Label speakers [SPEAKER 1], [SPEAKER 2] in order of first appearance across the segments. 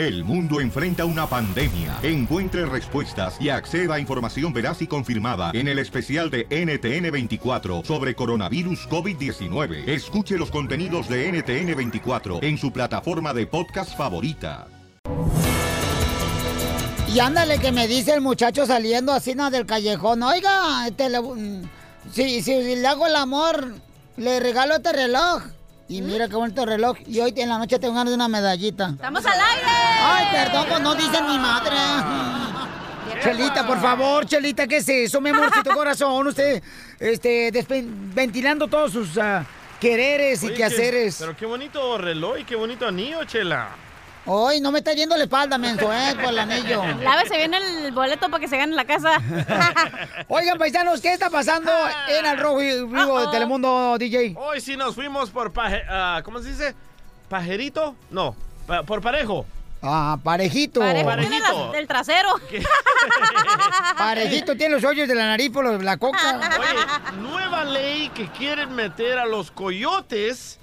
[SPEAKER 1] El mundo enfrenta una pandemia. Encuentre respuestas y acceda a información veraz y confirmada en el especial de NTN24 sobre coronavirus COVID-19. Escuche los contenidos de NTN24 en su plataforma de podcast favorita.
[SPEAKER 2] Y ándale que me dice el muchacho saliendo así ¿no? del callejón. Oiga, este, le- mm, si, si le hago el amor, le regalo este reloj. Y mira qué bonito reloj. Y hoy en la noche tengo ganas de una medallita.
[SPEAKER 3] ¡Estamos al aire!
[SPEAKER 2] Ay, perdón, pues no dicen mi madre. Chelita, por favor, Chelita, ¿qué es eso, mi amorcito corazón? Usted, este, ventilando todos sus ah, quereres y
[SPEAKER 4] Oye,
[SPEAKER 2] quehaceres.
[SPEAKER 4] pero qué bonito reloj y qué bonito anillo, Chela.
[SPEAKER 2] Hoy no me está yendo la espalda, menso, eh, por el anillo.
[SPEAKER 3] Lávese bien el boleto para que se gane la casa.
[SPEAKER 2] Oigan, paisanos, ¿qué está pasando en el rojo y vivo de Telemundo, DJ?
[SPEAKER 4] Hoy sí nos fuimos por paje, ah, ¿cómo se dice? ¿Pajerito? No, pa- por parejo.
[SPEAKER 2] Ah, parejito.
[SPEAKER 3] Parejo tiene del trasero.
[SPEAKER 2] Parejito tiene los hoyos de la nariz por la coca.
[SPEAKER 4] Oye, nueva ley que quieren meter a los coyotes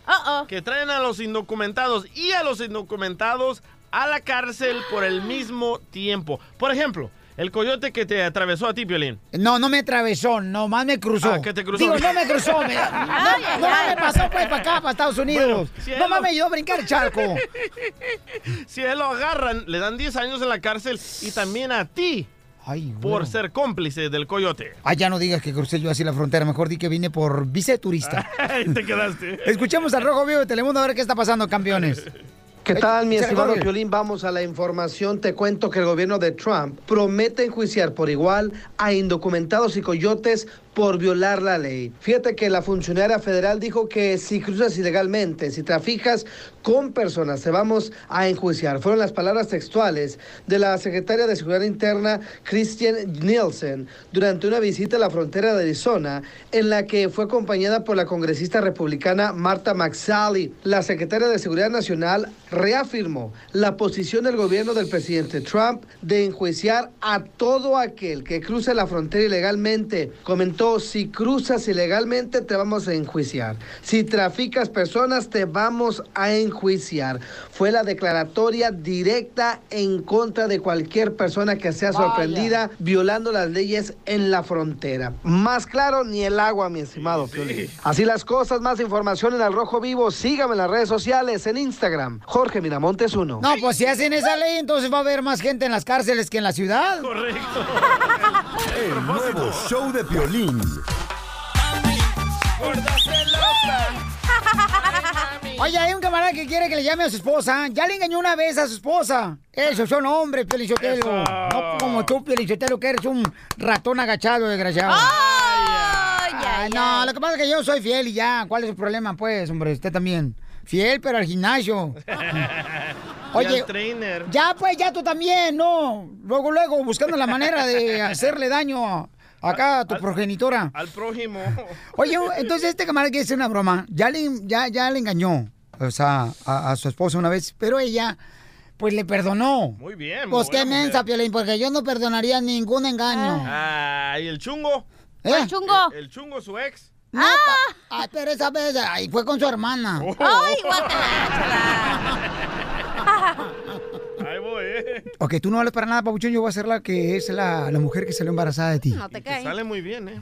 [SPEAKER 4] que traen a los indocumentados y a los indocumentados a la cárcel por el mismo tiempo. Por ejemplo, el coyote que te atravesó a ti, Piolín.
[SPEAKER 2] No, no me atravesó, nomás me cruzó.
[SPEAKER 4] Ah, ¿qué te cruzó?
[SPEAKER 2] Digo, no me cruzó. me- no,
[SPEAKER 4] Ay, ay, ay.
[SPEAKER 2] me pasó pues para acá, para Estados Unidos.
[SPEAKER 4] Bueno, si lo-
[SPEAKER 2] me ayudó a brincar el charco.
[SPEAKER 4] Si él lo agarran, le dan 10 años en la cárcel y también a ti por ser cómplice del coyote.
[SPEAKER 2] Ah, ya no digas que crucé yo así la frontera, mejor di que vine por visa de turista.
[SPEAKER 4] Ahí te quedaste.
[SPEAKER 2] Escuchemos al Rojo Vivo de Telemundo a ver qué está pasando, campeones.
[SPEAKER 5] ¿Qué tal, mi estimado. Piolín? Vamos a la información. Te cuento que el gobierno de Trump promete enjuiciar por igual a indocumentados y coyotes por violar la ley. Fíjate que la funcionaria federal dijo que si cruzas ilegalmente, si traficas con personas, te vamos a enjuiciar. Fueron las palabras textuales de la secretaria de Seguridad Interna, Christian Nielsen, durante una visita a la frontera de Arizona, en la que fue acompañada por la congresista republicana Marta McSally. La secretaria de Seguridad Nacional reafirmó la posición del gobierno del presidente Trump de enjuiciar a todo aquel que cruce la frontera ilegalmente. Comentó, si cruzas ilegalmente te vamos a enjuiciar. Si traficas personas te vamos a enjuiciar. Fue la declaratoria directa en contra de cualquier persona que sea
[SPEAKER 6] Vaya.
[SPEAKER 5] sorprendida violando las leyes en la frontera. Más claro ni el agua, mi estimado Piolín. Así las cosas, más información en Al Rojo Vivo. Sígame en las redes sociales, en Instagram. Jorge Miramontes 1.
[SPEAKER 2] No, pues si hacen esa ley, entonces va a haber más gente en las cárceles que en la ciudad.
[SPEAKER 4] Correcto.
[SPEAKER 7] El nuevo show de
[SPEAKER 2] Oye, hay un camarada que quiere que le llame a su esposa. Ya le engañó una vez a su esposa. Esos son hombres, Pelichotelo.
[SPEAKER 3] Eso.
[SPEAKER 2] No como tú, Pelichotelo, que eres un ratón agachado, desgraciado. Ay, no, lo que pasa es que yo soy fiel y ya. ¿Cuál es el problema, pues, hombre? Usted también. Fiel, pero al gimnasio. Oye, ya, pues, ya tú también, ¿no? Luego, luego, buscando la manera de hacerle daño acá a tu progenitora.
[SPEAKER 4] Al prójimo.
[SPEAKER 2] Oye, entonces este camarada quiere hacer una broma. Ya le, ya, ya le engañó, o sea, a, a su esposa una vez, pero ella, pues le perdonó.
[SPEAKER 4] Muy bien.
[SPEAKER 2] Pues qué mensa. Piolín, porque yo no perdonaría ningún engaño.
[SPEAKER 4] Ah, ¿y el chungo?
[SPEAKER 2] ¿Eh? ¿Cuál
[SPEAKER 3] chungo?
[SPEAKER 4] El, el chungo, su ex.
[SPEAKER 2] No, Ay, pero esa vez, ay, fue con su hermana.
[SPEAKER 3] ¡Ay,
[SPEAKER 4] Ahí voy, ¿eh?
[SPEAKER 2] Ok, tú no vales para nada, Pabuchón, yo voy a ser la que es la, la mujer que salió embarazada de ti.
[SPEAKER 3] No te
[SPEAKER 4] Te sale muy bien, ¿eh?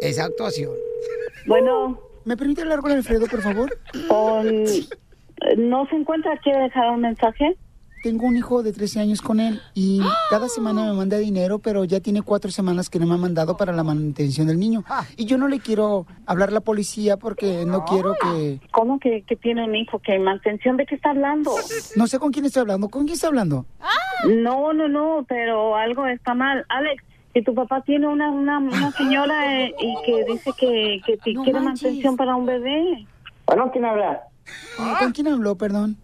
[SPEAKER 2] Esa actuación.
[SPEAKER 8] Bueno.
[SPEAKER 2] ¿Me permite hablar con Alfredo, por favor?
[SPEAKER 8] Con- ¿No se encuentra? ¿Quiere dejar un mensaje?
[SPEAKER 2] Tengo un hijo de 13 años con él y cada semana me manda dinero, pero ya tiene cuatro semanas que no me ha mandado para la manutención del niño. Y yo no le quiero hablar a la policía porque no quiero que...
[SPEAKER 8] ¿Cómo que, que tiene un hijo? ¿Qué mantención? ¿De qué está hablando?
[SPEAKER 2] No sé con quién estoy hablando. ¿Con quién está hablando?
[SPEAKER 8] No, no, no, pero algo está mal. Alex, si tu papá tiene una, una, una señora eh, y que dice que, que te quiere mantención para un bebé.
[SPEAKER 9] Bueno, ¿quién habla?
[SPEAKER 2] ¿Con quién habló, perdón?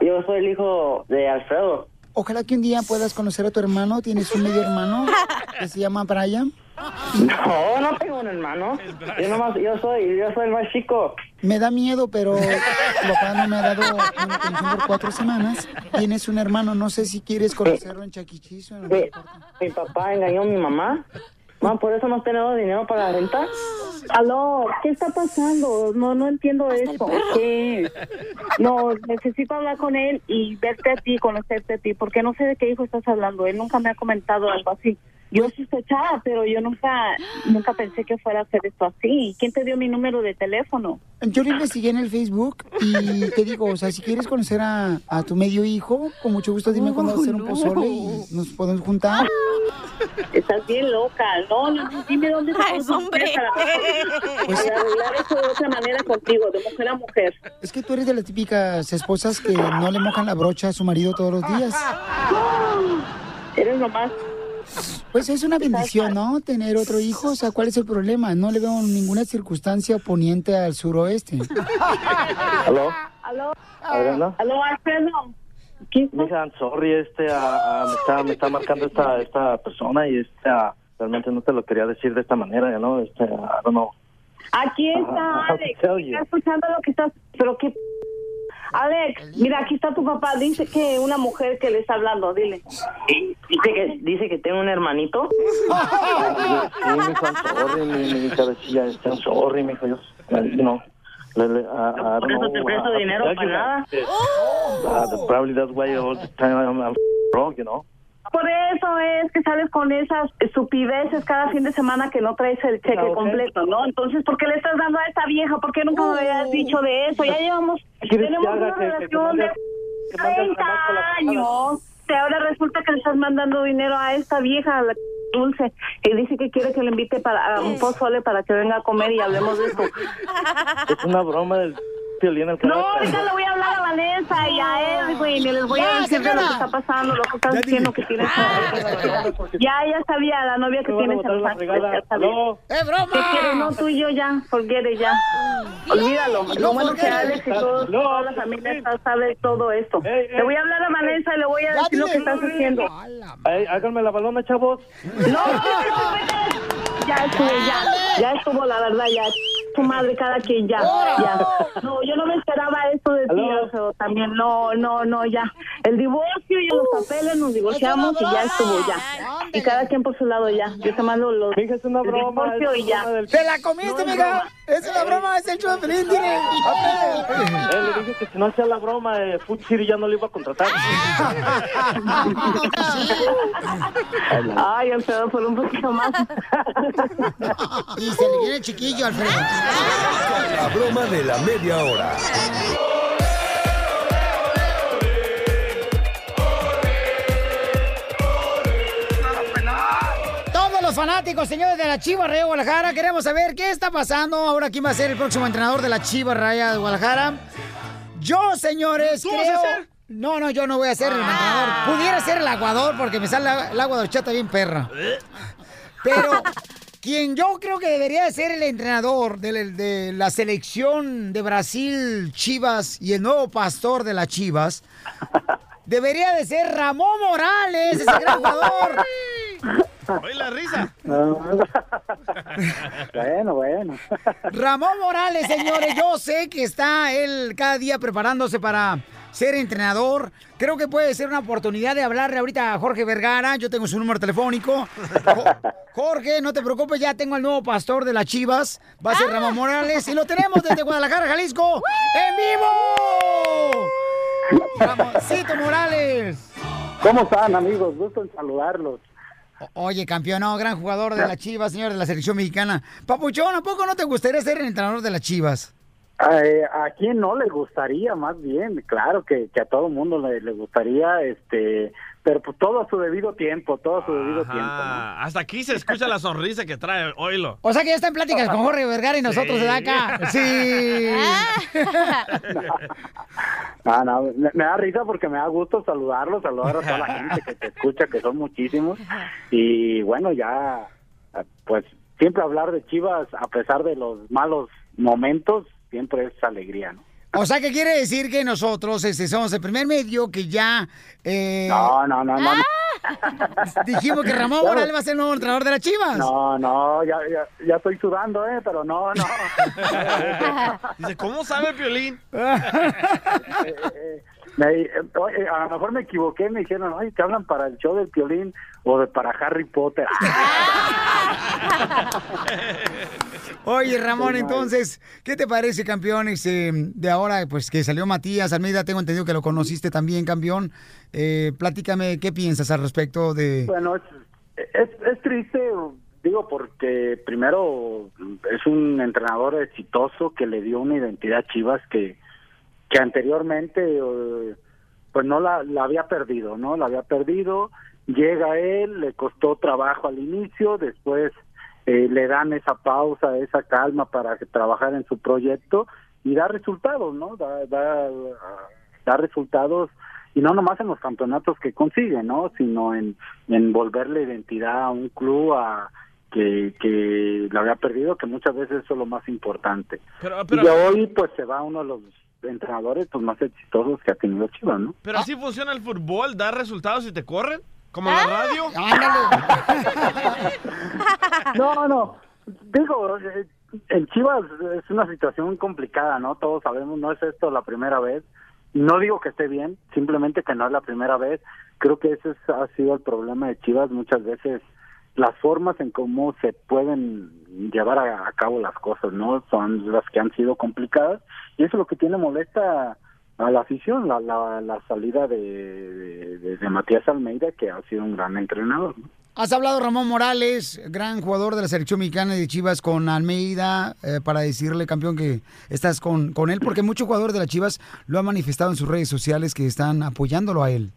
[SPEAKER 9] Yo soy el hijo de Alfredo.
[SPEAKER 2] Ojalá que un día puedas conocer a tu hermano. ¿Tienes un medio hermano que se llama Brian?
[SPEAKER 9] No, no tengo un hermano. Yo nomás, yo soy, yo soy el más chico.
[SPEAKER 2] Me da miedo, pero papá no me ha dado por cuatro semanas. Tienes un hermano, no sé si quieres conocerlo en Chaquichis o en
[SPEAKER 9] Mi, mi papá engañó a mi mamá
[SPEAKER 10] Ma, por eso no tenemos dinero para la renta.
[SPEAKER 8] Aló, ¿qué está pasando? No, no entiendo esto. ¿Qué? No, necesito hablar con él y verte a ti, conocerte a ti, porque no sé de qué hijo estás hablando. Él nunca me ha comentado algo así. Yo sospechaba, pero yo nunca, nunca pensé que fuera a hacer esto así. ¿Quién te dio mi número de teléfono?
[SPEAKER 2] Yo lo investigué en el Facebook y te digo, o sea, si quieres conocer a, a tu medio hijo, con mucho gusto dime cuándo va a hacer un pozole y nos podemos juntar.
[SPEAKER 8] Estás bien loca. No, no, no, dime dónde
[SPEAKER 3] Ay,
[SPEAKER 8] te
[SPEAKER 3] hombre.
[SPEAKER 8] para,
[SPEAKER 2] Pues-
[SPEAKER 8] para arreglar esto de otra manera contigo, de mujer a mujer.
[SPEAKER 2] Es que tú eres de las típicas esposas que no le mojan la brocha a su marido todos los días.
[SPEAKER 8] Eres nomás.
[SPEAKER 2] Pues es una bendición, ¿no? Tener otro hijo. O sea, ¿cuál es el problema? No le veo ninguna circunstancia oponiente al suroeste.
[SPEAKER 10] ¿Aló?
[SPEAKER 8] Aló, aló, Alfredo. ¿Quién
[SPEAKER 10] Mija, sorry, este, ah, ah, me, está, me está marcando esta, esta persona y este, ah, realmente no te lo quería decir de esta manera, ¿no? Este, I don't know.
[SPEAKER 8] Aquí está
[SPEAKER 10] Ah,
[SPEAKER 8] Alex. Está escuchando lo que estás. Pero qué. Alex, mira, aquí está tu papá. Dice que una mujer que le está hablando. Dile.
[SPEAKER 10] Dice que, dice que tengo un hermanito. Sí, mijo, I'm sorry, mi, mi cabecilla, I'm sorry, yo, you know. Le, le, ah, I
[SPEAKER 8] Por
[SPEAKER 10] don't
[SPEAKER 8] eso te presto dinero para nada.
[SPEAKER 10] uh, probably that's why all the time I'm, I'm broke, you know.
[SPEAKER 8] Por eso es que sales con esas estupideces cada fin de semana que no traes el cheque completo, ¿no? Entonces, ¿por qué le estás dando a esta vieja? ¿Por qué nunca me habías dicho de eso? Ya llevamos,
[SPEAKER 10] ¿Quieres que
[SPEAKER 8] tenemos una relación de
[SPEAKER 10] que mande al
[SPEAKER 8] 30
[SPEAKER 10] chamaco a la
[SPEAKER 8] años. Y ahora resulta que le estás mandando dinero a esta vieja, a la dulce, que dice que quiere que le invite para a un pozole para que venga a comer y hablemos de esto.
[SPEAKER 10] Es una broma del violín al
[SPEAKER 8] No, ahorita le voy a hablar a Vanessa y a él, güey, y les voy a decir de lo que está pasando, lo que estás diciendo que tienes. Ya, ya sabía, la novia que tienes en Los. Ángeles.
[SPEAKER 2] ¡Es
[SPEAKER 8] ¿Qué quieres? No,
[SPEAKER 2] broma!
[SPEAKER 8] tú y yo ya, forget it ya. Olvídalo.
[SPEAKER 2] No,
[SPEAKER 8] Lo bueno que. Alex y todos,
[SPEAKER 10] No,
[SPEAKER 8] toda la familia está- sabe todo esto. Le voy a hablar a Vanessa y le voy a decir lo que estás haciendo.
[SPEAKER 10] Háganme la balona, chavos.
[SPEAKER 8] No, no, no. Ya estuvo, ya. Ya estuvo, la verdad, ya. Tu madre, cada quien ya. Ya. No, yo no me esperaba esto de ti,
[SPEAKER 10] Aló.
[SPEAKER 8] Alfredo, también. No, no, no, ya. El divorcio y los papeles, nos divorciamos y ya estuvo, ya. Y cada quien por su lado, ya. Yo te mando los.
[SPEAKER 10] Mija, es una
[SPEAKER 8] el
[SPEAKER 10] broma.
[SPEAKER 8] divorcio
[SPEAKER 10] es
[SPEAKER 8] y ya.
[SPEAKER 2] ¡Te la comiste,
[SPEAKER 8] No, es
[SPEAKER 2] amiga!
[SPEAKER 8] broma.
[SPEAKER 2] ¡Es una broma! ¡Es el show de Pelín, dile!
[SPEAKER 10] Eh, le dije que si no hacía la broma, eh, Food City ya no le iba a contratar.
[SPEAKER 8] Ay, Alfredo, por un poquito más.
[SPEAKER 2] Y se le viene el chiquillo, Alfredo.
[SPEAKER 7] La broma de la media hora.
[SPEAKER 2] Todos los fanáticos, señores de la Chivas Raya de Guadalajara, queremos saber qué está pasando ahora. ¿Quién va a ser el próximo entrenador de la Chivas Raya de Guadalajara? Yo, señores,
[SPEAKER 4] ¿Tú
[SPEAKER 2] creo...
[SPEAKER 4] vas a ser?
[SPEAKER 2] No, no, yo no voy a ser el entrenador. Pudiera ser el aguador porque me sale el agua de horchata bien perra. Pero quien yo creo que debería de ser el entrenador de, de la selección de Brasil Chivas y el nuevo pastor de las Chivas debería de ser Ramón Morales, ese gran jugador.
[SPEAKER 4] Oye la risa.
[SPEAKER 10] bueno, bueno.
[SPEAKER 2] Ramón Morales, señores, yo sé que está él cada día preparándose para ser entrenador. Creo que puede ser una oportunidad de hablarle ahorita a Jorge Vergara. Yo tengo su número telefónico. Jo- Jorge, no te preocupes, ya tengo al nuevo pastor de las Chivas. Va a ser Ramón Morales y lo tenemos desde Guadalajara, Jalisco, en vivo. Ramoncito Morales.
[SPEAKER 11] ¿Cómo están, amigos? Gusto en saludarlos.
[SPEAKER 2] Oye, campeón, no, gran jugador de las Chivas, señor de la selección mexicana. Papuchón, ¿a poco no te gustaría ser el entrenador de las Chivas?
[SPEAKER 11] Eh, ¿A quién no le gustaría? Más bien, claro que, que a todo mundo le, le gustaría, este, pero pues todo a su debido tiempo, todo a su debido tiempo. ¿no?
[SPEAKER 4] Ah, hasta aquí se escucha la sonrisa que trae, oílo.
[SPEAKER 2] O sea que ya está en pláticas con Jorge Vergara y nosotros de acá. Sí.
[SPEAKER 11] No, no, me, me da risa porque me da gusto saludarlos, saludar a toda la gente que te escucha, que son muchísimos. Y bueno, ya, pues siempre hablar de Chivas, a pesar de los malos momentos, siempre es alegría, ¿no?
[SPEAKER 2] O sea que quiere decir que nosotros este, somos el primer medio que ya eh,
[SPEAKER 11] No, no, no, no. no.
[SPEAKER 2] dijimos que Ramón
[SPEAKER 11] Claro.
[SPEAKER 2] Morales va a ser el nuevo entrenador de las Chivas.
[SPEAKER 11] No, no, ya, ya, ya estoy sudando, ¿eh? Pero no, no.
[SPEAKER 4] Dice, ¿cómo sabe Piolín?
[SPEAKER 11] Eh, Me- a lo mejor me equivoqué, me dijeron, oye, te hablan para el show del violín o de para Harry Potter.
[SPEAKER 2] Oye, Ramón, entonces, ¿qué te parece, campeón? Este, de ahora, pues que salió Matías Almeida, tengo entendido que lo conociste también, campeón. Eh, platícame, ¿qué piensas al respecto de...?
[SPEAKER 11] Bueno, es, es, es triste, digo, porque primero es un entrenador exitoso que le dio una identidad a Chivas que, que anteriormente eh, pues no la, la había perdido, ¿no? La había perdido, llega él, le costó trabajo al inicio, después eh, le dan esa pausa, esa calma para trabajar en su proyecto y da resultados, ¿no? Da, da, da resultados y no nomás en los campeonatos que consigue, ¿no? Sino en, en volverle identidad a un club a que, que la había perdido, que muchas veces eso es lo más importante.
[SPEAKER 4] Pero,
[SPEAKER 11] Y
[SPEAKER 4] pero,
[SPEAKER 11] hoy pues se va uno de los entrenadores pues, más exitosos que ha tenido Chivas, ¿no?
[SPEAKER 4] pero así funciona el fútbol, da resultados y te corren, como en la radio.
[SPEAKER 11] No, no. Digo, eh, en Chivas es una situación complicada, ¿no? Todos sabemos, no es esto la primera vez. No digo que esté bien, simplemente que no es la primera vez. Creo que ese es- ha sido el problema de Chivas muchas veces. Las formas en cómo se pueden llevar a, a cabo las cosas, ¿no? Son las que han sido complicadas. Y eso es lo que tiene molesta a la afición, la, la, la salida de, de, Matías Almeida, que ha sido un gran entrenador. ¿no?
[SPEAKER 2] Has hablado Ramón Morales, gran jugador de la selección mexicana de Chivas con Almeida, eh, para decirle, campeón, que estás con, con él, porque muchos jugadores de las Chivas lo han manifestado en sus redes sociales que están apoyándolo a él.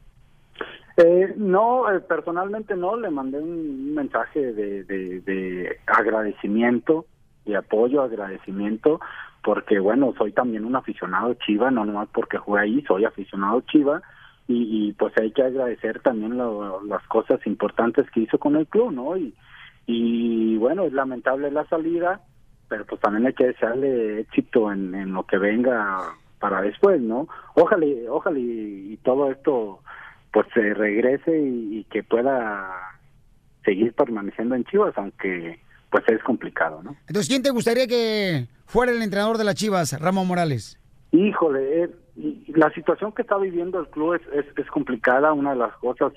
[SPEAKER 11] Eh, no, eh, personalmente no, le mandé un mensaje de, de, de agradecimiento, de apoyo, agradecimiento, porque bueno, soy también un aficionado chiva, no nomás porque jugué ahí, soy aficionado chiva, y, y pues hay que agradecer también lo- las cosas importantes que hizo con el club, ¿no? Y, y bueno, es lamentable la salida, pero pues también hay que desearle éxito en, lo que venga para después, ¿no? Ojalá, ojalá y, y todo esto pues se regrese y que pueda seguir permaneciendo en Chivas, aunque pues es complicado, ¿no?
[SPEAKER 2] Entonces, ¿quién te gustaría que fuera el entrenador de las Chivas, Ramón Morales?
[SPEAKER 11] Híjole, eh, la situación que está viviendo el club es, es, es complicada, una de las cosas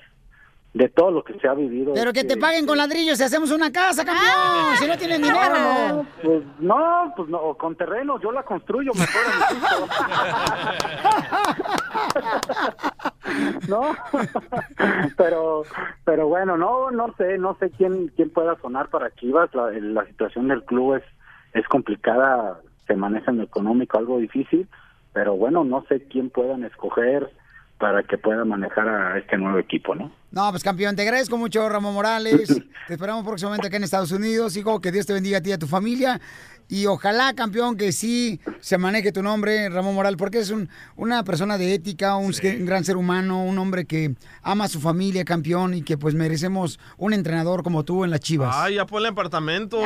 [SPEAKER 11] de todo lo que se ha vivido.
[SPEAKER 2] Pero que te paguen con ladrillos si hacemos una casa, campeón. Si no tienen dinero, no.
[SPEAKER 11] Pues no, pues no, con terrenos, yo la construyo mejor no, pero, pero bueno, no, no sé, no sé quién, quién pueda sonar para Chivas. La, la situación del club es, es complicada, se maneja en lo económico algo difícil, pero bueno, no sé quién puedan escoger para que pueda manejar a este nuevo equipo, ¿no?
[SPEAKER 2] No, pues campeón, te agradezco mucho, Ramón Morales. Te esperamos próximamente acá en Estados Unidos, hijo. Que Dios te bendiga a ti y a tu familia. Y ojalá, campeón, que sí se maneje tu nombre, Ramón Morales, porque es un, una persona de ética, un, un gran ser humano, un hombre que ama a su familia, campeón, y que pues merecemos un entrenador como tú en las Chivas.
[SPEAKER 4] Ay, ya ponle apartamento.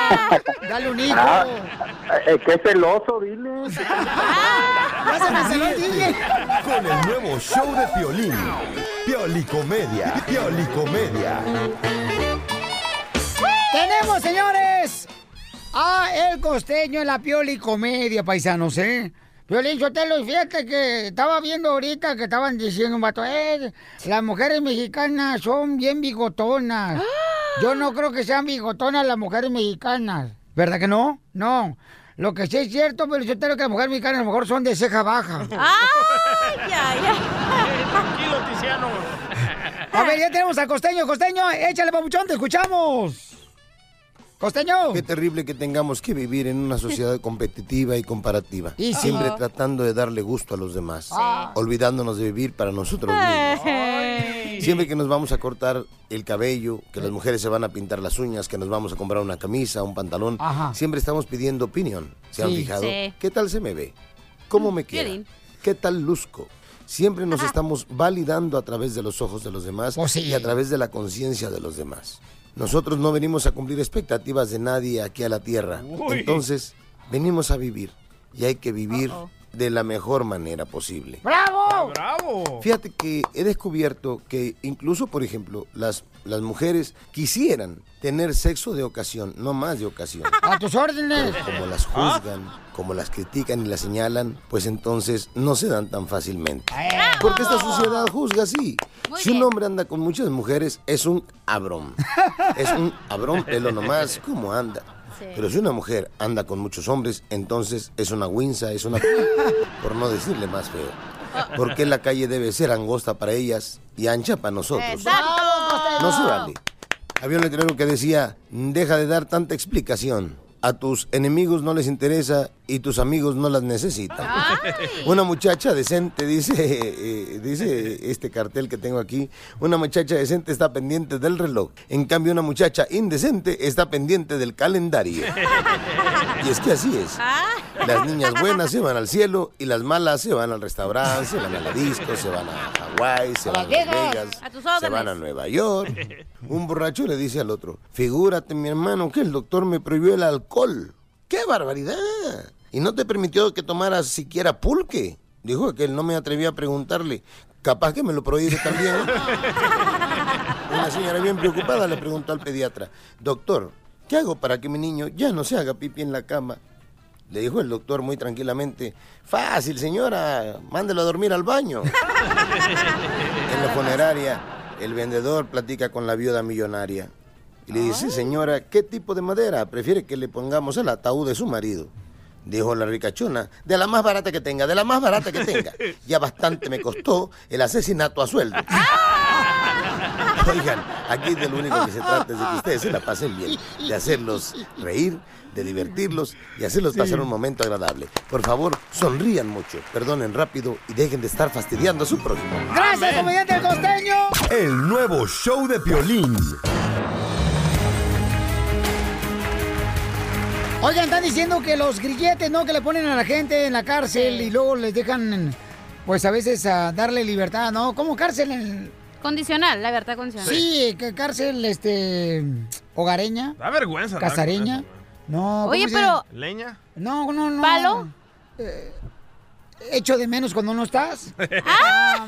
[SPEAKER 2] Dale un hijo.
[SPEAKER 11] Ah, eh, qué celoso, dile.
[SPEAKER 7] Con el nuevo show de Piolín. Piolicomedia. Piolicomedia.
[SPEAKER 2] Tenemos, señores, a El Costeño en la Pioli Comedia, paisanos, ¿eh? Piolín Sotelo, y fíjate que estaba viendo ahorita que estaban diciendo un vato, eh, las mujeres mexicanas son bien bigotonas. Yo no creo que sean bigotonas las mujeres mexicanas. ¿Verdad que no? No. Lo que sí es cierto, Piolín Sotelo, es que las mujeres mexicanas a lo mejor son de ceja baja.
[SPEAKER 3] ¡Ay, ya, ya!
[SPEAKER 4] Tranquilo, Tiziano.
[SPEAKER 2] A ver, ya tenemos al Costeño. Costeño, échale, papuchón, te escuchamos. Costeño.
[SPEAKER 12] Qué terrible que tengamos que vivir en una sociedad competitiva y comparativa.
[SPEAKER 2] Y sí.
[SPEAKER 12] Siempre tratando de darle gusto a los demás.
[SPEAKER 2] Ah.
[SPEAKER 12] Olvidándonos de vivir para nosotros mismos. Siempre que nos vamos a cortar el cabello, que las mujeres se van a pintar las uñas, que nos vamos a comprar una camisa, un pantalón,
[SPEAKER 2] Ajá.
[SPEAKER 12] siempre estamos pidiendo opinión. ¿Se han
[SPEAKER 2] Sí.
[SPEAKER 12] fijado? ¿Qué tal se me ve? ¿Cómo me queda? ¿Qué tal luzco? Siempre nos estamos validando a través de los ojos de los demás
[SPEAKER 2] Oh, sí.
[SPEAKER 12] y a través de la conciencia de los demás. Nosotros no venimos a cumplir expectativas de nadie aquí a la tierra.
[SPEAKER 4] Uy.
[SPEAKER 12] Entonces, venimos a vivir y hay que vivir. De la mejor manera posible.
[SPEAKER 2] ¡Bravo! ¡Bravo!
[SPEAKER 4] ¡Bravo!
[SPEAKER 12] Fíjate que he descubierto que incluso, por ejemplo, las, las mujeres quisieran tener sexo de ocasión, no más de ocasión.
[SPEAKER 2] A tus órdenes.
[SPEAKER 12] Pero como las juzgan, como las critican y las señalan, pues entonces no se dan tan fácilmente. Porque esta sociedad juzga así. si un hombre anda con muchas mujeres, es un abrón. Es un abrón, pelo nomás, ¿cómo anda? Pero si una mujer anda con muchos hombres, entonces es una winza, es una... por no decirle más feo. Porque la calle debe ser angosta para ellas y ancha para nosotros. No se vale. Había un letrero que decía, deja de dar tanta explicación. A tus enemigos no les interesa y tus amigos no las necesitan. Una muchacha decente, dice, eh, dice este cartel que tengo aquí, una muchacha decente está pendiente del reloj. En cambio, una muchacha indecente está pendiente del calendario. Y es que así es. Las niñas buenas se van al cielo y las malas se van al restaurante, se van a la disco, se van a Hawái, se van a
[SPEAKER 2] Las Vegas. A
[SPEAKER 12] se van a Nueva York. Un borracho le dice al otro, figúrate mi hermano que el doctor me prohibió el alcohol. ¡Qué barbaridad! Y no te permitió que tomaras siquiera pulque. Dijo que él no me atrevía a preguntarle. Capaz que me lo prohíbe también. Una señora bien preocupada le preguntó al pediatra, doctor, ¿qué hago para que mi niño ya no se haga pipí en la cama? Le dijo el doctor muy tranquilamente, fácil señora, mándelo a dormir al baño. en la funeraria, el vendedor platica con la viuda millonaria y le dice, señora, ¿qué tipo de madera prefiere que le pongamos al ataúd de su marido? Dijo la ricachona, de la más barata que tenga, de la más barata que tenga. Ya bastante me costó el asesinato a sueldo. Oigan, aquí de lo único que se trata es de que ustedes se la pasen bien, de hacerlos reír, de divertirlos y hacerlos pasar un momento agradable. Por favor, sonrían mucho, perdonen rápido y dejen de estar fastidiando a su prójimo.
[SPEAKER 2] ¡Gracias, comediante el costeño!
[SPEAKER 7] El nuevo show de Piolín.
[SPEAKER 2] Oigan, están diciendo que los grilletes, ¿no? Que le ponen a la gente en la cárcel y luego les dejan, pues a veces a darle libertad, ¿no? ¿Cómo cárcel? En...
[SPEAKER 3] Condicional, la verdad condicional.
[SPEAKER 2] Sí, que cárcel, este, hogareña,
[SPEAKER 4] Da vergüenza. da
[SPEAKER 2] casareña. No, ¿cómo
[SPEAKER 3] Oye,
[SPEAKER 2] se
[SPEAKER 3] pero-?
[SPEAKER 4] ¿Leña?
[SPEAKER 2] No, no, no.
[SPEAKER 3] ¿Palo?
[SPEAKER 2] Eh, Echo de menos cuando no estás.
[SPEAKER 3] ¡Ah!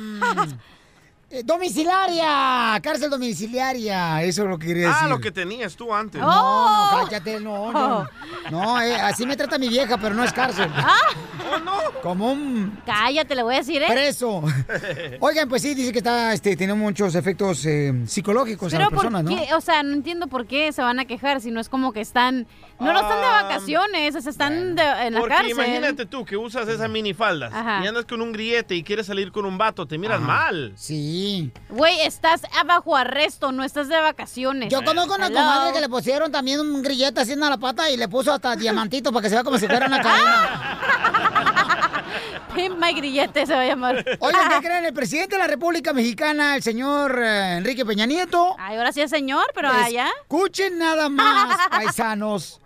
[SPEAKER 2] Eh, domiciliaria, cárcel domiciliaria, eso es lo que quería decir.
[SPEAKER 4] Ah, lo que tenías tú antes.
[SPEAKER 2] No,
[SPEAKER 3] Oh.
[SPEAKER 2] no, cállate, no, no. No, eh, así me trata mi vieja, pero no es cárcel. Como un
[SPEAKER 3] Cállate, le voy a decir, ¿eh?
[SPEAKER 2] preso. Oigan, pues sí, dice que está, este, tiene muchos efectos eh, psicológicos a
[SPEAKER 3] Pero
[SPEAKER 2] las
[SPEAKER 3] ¿por
[SPEAKER 2] personas, ¿no?
[SPEAKER 3] O sea, no entiendo por qué se van a quejar si no es como que están... No, no están de
[SPEAKER 4] Ah,
[SPEAKER 3] vacaciones, o sea, están de- en la
[SPEAKER 4] Porque
[SPEAKER 3] cárcel.
[SPEAKER 4] imagínate tú que usas esas minifaldas
[SPEAKER 3] Ajá.
[SPEAKER 4] y andas con un grillete y quieres salir con un vato, te miras mal.
[SPEAKER 2] Sí.
[SPEAKER 3] Güey, estás bajo arresto, no estás de vacaciones.
[SPEAKER 2] Yo conozco una
[SPEAKER 3] Hello.
[SPEAKER 2] comadre que le pusieron también un grillete en la pata y le puso hasta diamantito para que se vea como si fuera una cadena.
[SPEAKER 3] Pimp My Grillete se va a llamar.
[SPEAKER 2] Oigan, ¿qué creen? El presidente de la República Mexicana, el señor eh, Enrique Peña Nieto.
[SPEAKER 3] Ay, ahora sí es señor, pero allá.
[SPEAKER 2] Escuchen nada más, paisanos,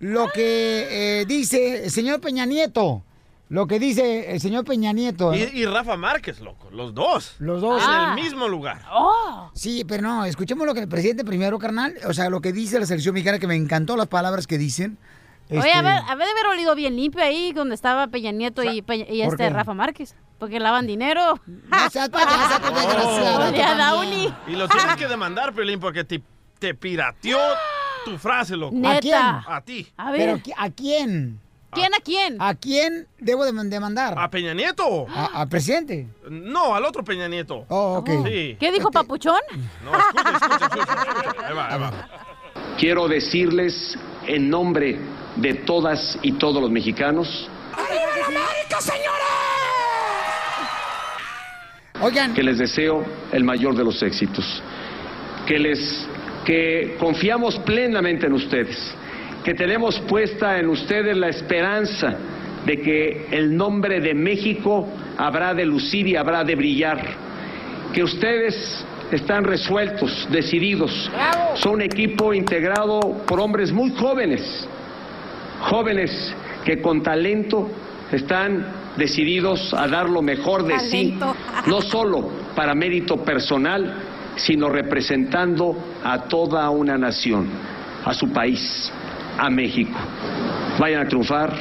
[SPEAKER 2] lo que eh, dice el señor Peña Nieto. Lo que dice el señor Peña Nieto.
[SPEAKER 4] Y, y Rafa Márquez, loco, los dos.
[SPEAKER 2] Los dos.
[SPEAKER 4] En
[SPEAKER 2] Ah.
[SPEAKER 4] el mismo lugar.
[SPEAKER 3] Oh.
[SPEAKER 2] Sí, pero no, escuchemos lo que el presidente primero, carnal. O sea, lo que dice la selección mexicana, que me encantó las palabras que dicen.
[SPEAKER 3] Oye,
[SPEAKER 2] Este,
[SPEAKER 3] a ver, a ver de haber olido bien limpio ahí donde estaba Peña Nieto y, Peña- y
[SPEAKER 2] ¿por
[SPEAKER 3] este
[SPEAKER 2] qué?
[SPEAKER 3] Rafa Márquez. Porque lavan dinero.
[SPEAKER 2] No seas payasa.
[SPEAKER 4] Y lo tienes que demandar, Pelín, porque te, te pirateó tu frase, loco.
[SPEAKER 2] ¿A quién?
[SPEAKER 4] A ti.
[SPEAKER 3] A
[SPEAKER 2] ¿Pero
[SPEAKER 3] ver,
[SPEAKER 2] qui- a quién?
[SPEAKER 3] ¿Quién a quién?
[SPEAKER 2] ¿A quién debo de- demandar?
[SPEAKER 4] ¿A Peña Nieto?
[SPEAKER 2] A- ¿Al presidente?
[SPEAKER 4] No, al otro Peña Nieto.
[SPEAKER 2] Oh, ok.
[SPEAKER 4] Sí.
[SPEAKER 3] ¿Qué dijo Papuchón?
[SPEAKER 4] No, escucha, escucha, escucha, escucha. Ahí va, ahí va.
[SPEAKER 13] Quiero decirles en nombre de todas y todos los mexicanos
[SPEAKER 2] Oigan,
[SPEAKER 13] que les deseo el mayor de los éxitos, que les que confiamos plenamente en ustedes, que tenemos puesta en ustedes la esperanza de que el nombre de México habrá de lucir y habrá de brillar, que ustedes están resueltos, decididos, son un equipo integrado por hombres muy jóvenes, jóvenes que con talento están decididos a dar lo mejor de sí, no solo para mérito personal, sino representando a toda una nación, a su país, a México. Vayan a triunfar,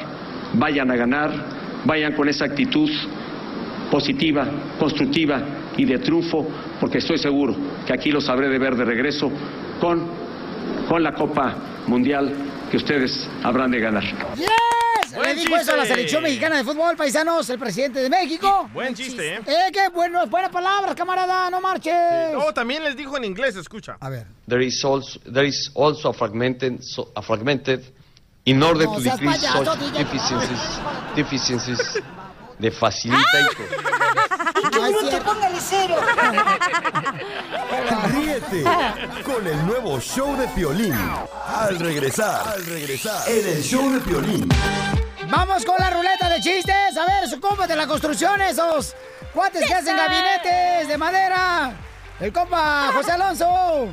[SPEAKER 13] vayan a ganar, vayan con esa actitud positiva, constructiva y de triunfo, porque estoy seguro que aquí los sabré de ver de regreso con, con la Copa Mundial que ustedes habrán de ganar.
[SPEAKER 2] Le dijo eso a la selección mexicana de fútbol, paisanos, el presidente de México.
[SPEAKER 4] Buen chiste, ¿eh?
[SPEAKER 2] Eh, qué bueno, buenas palabras, camarada, no marches.
[SPEAKER 4] No, también les dijo en inglés, escucha.
[SPEAKER 2] A ver.
[SPEAKER 14] There is also, there is also a fragmented, so, a fragmented in order
[SPEAKER 2] No
[SPEAKER 14] to decrease
[SPEAKER 2] payaso,
[SPEAKER 14] such deficiencies, deficiencies de facilita y
[SPEAKER 2] No es cierto.
[SPEAKER 15] póngale cero.
[SPEAKER 7] Ríete con el nuevo show de Piolín. Al regresar, al regresar, en el show de Piolín.
[SPEAKER 2] Vamos con la ruleta de chistes. A ver, su compa de la construcción, esos cuates que hacen gabinetes de madera. El compa José Alonso.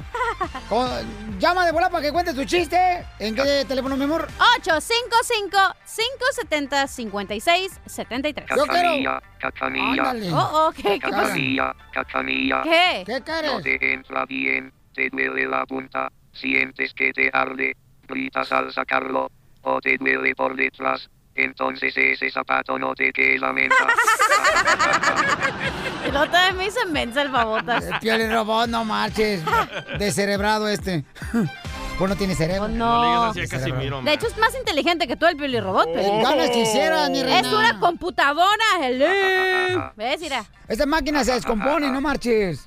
[SPEAKER 2] Con- llama de volar para que cuente tu chiste. ¿En qué teléfono, mi amor?
[SPEAKER 3] 855-570-5673.
[SPEAKER 2] Yo quiero.
[SPEAKER 16] Cachanilla.
[SPEAKER 3] Oh, oh, ¿qué? ¿Qué pasa?
[SPEAKER 16] Cachanilla.
[SPEAKER 3] ¿Qué?
[SPEAKER 2] ¿Qué
[SPEAKER 16] No
[SPEAKER 2] quieres?
[SPEAKER 16] te entra bien, te duele la punta, sientes que te arde, gritas al sacarlo, o te duele por detrás, entonces ese zapato no te queda menta.
[SPEAKER 3] El otro vez me hice mensa el babotas.
[SPEAKER 2] El Piolín robot, no marches. Descerebrado este. Pues no tiene cerebro.
[SPEAKER 4] No le digas
[SPEAKER 3] No.
[SPEAKER 4] así a Casimiro,
[SPEAKER 3] De hecho, es más inteligente que tú el Pioli Robot.
[SPEAKER 2] Oh.
[SPEAKER 3] pero-
[SPEAKER 2] Ganas quisiera, mi reina.
[SPEAKER 3] Es una computadora, hello. ¿Ves? Mira.
[SPEAKER 2] Esta máquina se descompone, no marches.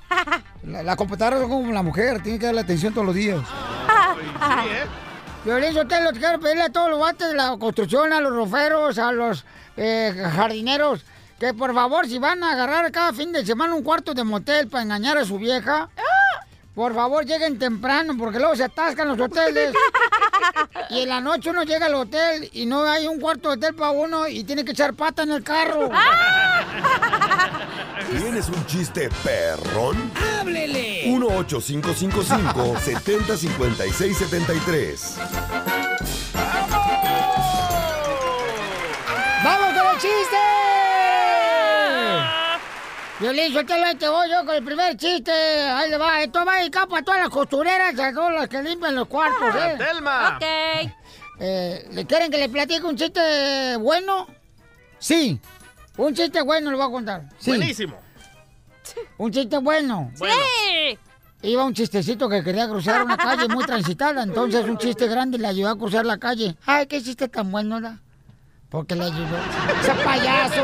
[SPEAKER 2] La, la computadora es como la mujer, tiene que darle atención todos los días. Violín, yo te lo quiero pedirle a todos los bates de la construcción, a los roferos, a los eh, jardineros, que por favor, si van a agarrar cada fin de semana un cuarto de motel para engañar a su vieja, por favor lleguen temprano, porque luego se atascan los hoteles. Y en la noche uno llega al hotel y no hay un cuarto de hotel para uno y tiene que echar pata en el carro.
[SPEAKER 7] ¿Tienes un chiste perrón?
[SPEAKER 2] ¡Háblele!
[SPEAKER 7] 1-855-570-5673.
[SPEAKER 2] ¡Vamos con el chiste! Violín, suéltalo, ahí te voy yo con el primer chiste. Ahí le va. Esto va dedicado para todas las costureras, a todas las que limpian los cuartos, ¿eh?
[SPEAKER 4] Telma.
[SPEAKER 3] Ok.
[SPEAKER 2] Eh, ¿Le quieren que le platique un chiste bueno? Sí. Un chiste bueno le voy a contar. Sí.
[SPEAKER 4] Buenísimo.
[SPEAKER 2] Un chiste bueno.
[SPEAKER 3] Sí.
[SPEAKER 2] Iba un chistecito que quería cruzar una calle muy transitada, entonces un chiste grande le ayudó a cruzar la calle. Ay, qué chiste tan bueno, ¿da? Porque le ayudó. ¡Sea payaso!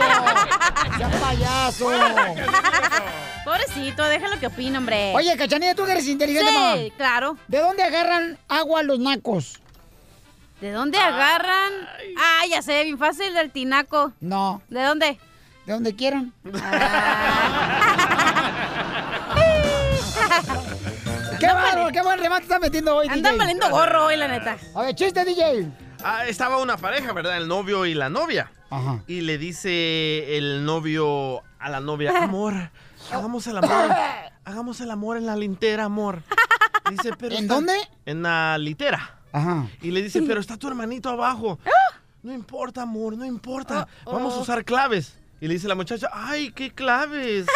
[SPEAKER 2] ¡Sea payaso!
[SPEAKER 3] Pobrecito, déjalo que opine, hombre.
[SPEAKER 2] Oye, Cachanilla, tú que eres inteligente,
[SPEAKER 3] Sí,
[SPEAKER 2] mamá.
[SPEAKER 3] claro.
[SPEAKER 2] ¿De dónde agarran agua los nacos?
[SPEAKER 3] ¿De dónde agarran? Ah, ya sé, bien fácil, del tinaco.
[SPEAKER 2] No.
[SPEAKER 3] ¿De dónde?
[SPEAKER 2] De donde quieran. ¡Qué bárbaro! ¡Qué buen remate está metiendo hoy,
[SPEAKER 3] Andan
[SPEAKER 2] DJ!
[SPEAKER 3] valiendo gorro hoy, la neta.
[SPEAKER 2] A ver, chiste, DJ.
[SPEAKER 4] Ah, estaba una pareja, ¿verdad? El novio y la novia.
[SPEAKER 2] Ajá.
[SPEAKER 4] Y le dice el novio a la novia, amor, hagamos el amor. Hagamos el amor en la lintera, amor. Dice, pero
[SPEAKER 2] ¿En
[SPEAKER 4] está-
[SPEAKER 2] dónde?
[SPEAKER 4] En la litera.
[SPEAKER 2] Ajá.
[SPEAKER 4] Y le dice, pero está tu hermanito abajo. No importa, amor, no importa. Vamos a
[SPEAKER 3] oh.
[SPEAKER 4] usar claves. Y le dice la muchacha, ay, ¿qué claves?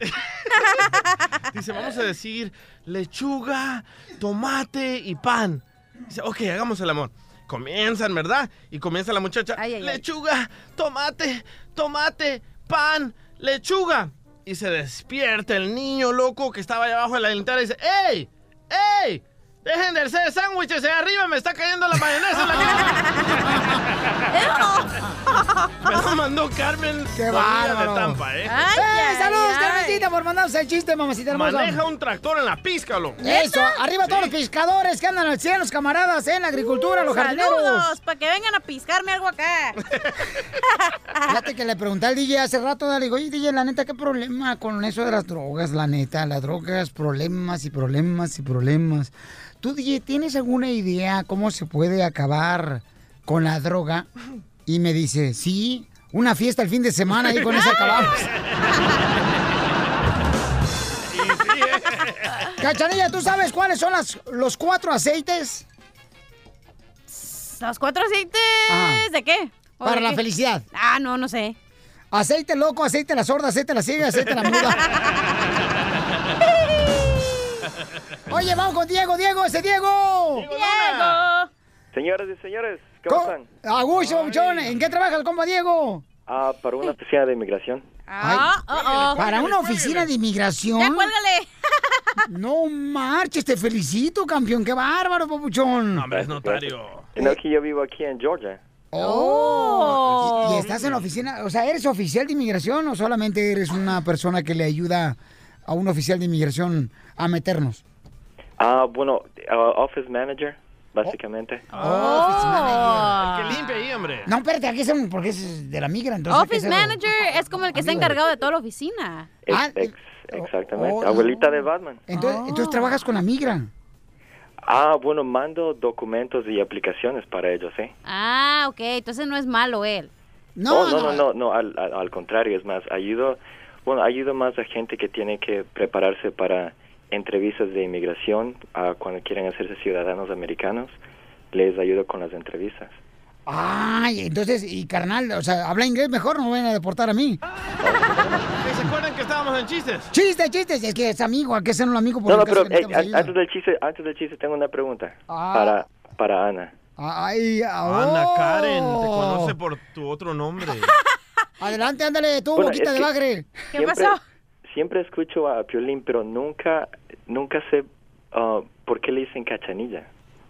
[SPEAKER 4] dice, vamos a decir lechuga, tomate y pan. Dice, ok, hagamos el amor. Comienzan, ¿verdad? Y comienza la muchacha,
[SPEAKER 3] Ay, ay, ay.
[SPEAKER 4] lechuga, tomate, tomate, pan, lechuga. Y se despierta el niño loco que estaba ahí abajo de la linterna y dice, ¡Ey! ¡Ey! ¡Dejen de hacer sándwiches arriba! ¡Me está cayendo la mayonesa en la cara! Me lo mandó Carmen
[SPEAKER 2] ¡Qué
[SPEAKER 4] Bonilla de
[SPEAKER 2] bárbaro!
[SPEAKER 4] Tampa, ¿eh?
[SPEAKER 3] Ay,
[SPEAKER 2] ¡Eh,
[SPEAKER 3] ay,
[SPEAKER 2] saludos,
[SPEAKER 3] ay.
[SPEAKER 2] Carmencita, por mandarnos el chiste, mamacita hermosa!
[SPEAKER 4] Maneja un tractor en la pizca, loco.
[SPEAKER 2] Eso, arriba todos los pescadores que andan al cielo, los camaradas, ¿eh? en la agricultura, los jardineros.
[SPEAKER 3] Saludos, para que vengan a piscarme algo acá.
[SPEAKER 2] Fíjate que le pregunté al DJ hace rato, le digo, oye, DJ, la neta, ¿qué problema con eso de las drogas? La neta, las drogas, problemas y problemas y problemas. Tú, DJ, ¿tienes alguna idea cómo se puede acabar con la droga? Y me dice, sí, una fiesta el fin de semana y con eso acabamos. Cachanilla, ¿tú sabes cuáles son las, los cuatro aceites
[SPEAKER 3] ¿Los cuatro aceites
[SPEAKER 2] Ajá.
[SPEAKER 3] de qué? ¿O
[SPEAKER 2] para
[SPEAKER 3] de
[SPEAKER 2] la
[SPEAKER 3] qué?
[SPEAKER 2] felicidad?
[SPEAKER 3] Ah, no, no sé.
[SPEAKER 2] Aceite loco, aceite la sorda, aceite la ciega, aceite la muda. Oye, vamos con Diego, Diego, ese Diego.
[SPEAKER 3] Diego.
[SPEAKER 17] Señoras y señores, ¿cómo
[SPEAKER 2] Co-
[SPEAKER 17] están?
[SPEAKER 2] Augusto, muchón, ¿en qué trabaja el compa Diego?
[SPEAKER 17] Ah, para una oficina de inmigración.
[SPEAKER 3] Ah, oh, oh.
[SPEAKER 2] Para una oficina de inmigración.
[SPEAKER 3] Ya cuélgale.
[SPEAKER 2] No marches, te felicito, campeón. Qué bárbaro, papuchón.
[SPEAKER 4] No, hombre, es notario.
[SPEAKER 15] No, que yo vivo aquí en Georgia.
[SPEAKER 2] Oh. ¿Y, y estás en la oficina? O sea, ¿eres oficial de inmigración o solamente eres una persona que le ayuda a un oficial de inmigración a meternos?
[SPEAKER 15] Ah, bueno, uh, office manager, básicamente.
[SPEAKER 2] Oh, office manager.
[SPEAKER 4] El que limpia ahí, hombre.
[SPEAKER 2] No, espérate, aquí son porque es de la migra, entonces.
[SPEAKER 3] Office manager es como el que está
[SPEAKER 2] Amigo.
[SPEAKER 3] encargado de toda la oficina.
[SPEAKER 15] Ex- ex- exactamente.
[SPEAKER 2] oh,
[SPEAKER 15] Abuelita de Batman.
[SPEAKER 2] Entonces, entonces trabajas con la migra.
[SPEAKER 15] Ah, bueno, mando documentos y aplicaciones para ellos, ¿eh?
[SPEAKER 3] Ah, ok, entonces no es malo él.
[SPEAKER 15] No, no, no, no, no, al, al, al contrario, es más, ayudo, bueno, ayudo más a gente que tiene que prepararse para entrevistas de inmigración, a cuando quieren hacerse ciudadanos americanos, les ayudo con las entrevistas.
[SPEAKER 2] Ay, entonces, y carnal, o sea, habla inglés mejor, no me van a deportar a mí.
[SPEAKER 4] ¿Se acuerdan que estábamos en chistes?
[SPEAKER 2] Chistes, chistes, es que es amigo, hay que ser un amigo por
[SPEAKER 15] No, no, pero
[SPEAKER 2] que
[SPEAKER 15] eh, antes del chiste, antes del chiste tengo una pregunta
[SPEAKER 2] Ah.
[SPEAKER 15] para, para Ana.
[SPEAKER 2] Ay,
[SPEAKER 4] Ana
[SPEAKER 2] oh.
[SPEAKER 4] Karen, te conoce por tu otro nombre.
[SPEAKER 2] Adelante, ándale, tú,
[SPEAKER 15] Bueno,
[SPEAKER 2] boquita de
[SPEAKER 15] que
[SPEAKER 2] bagre.
[SPEAKER 15] siempre, Siempre escucho a Piolín, pero nunca, nunca sé ah, por qué le dicen cachanilla.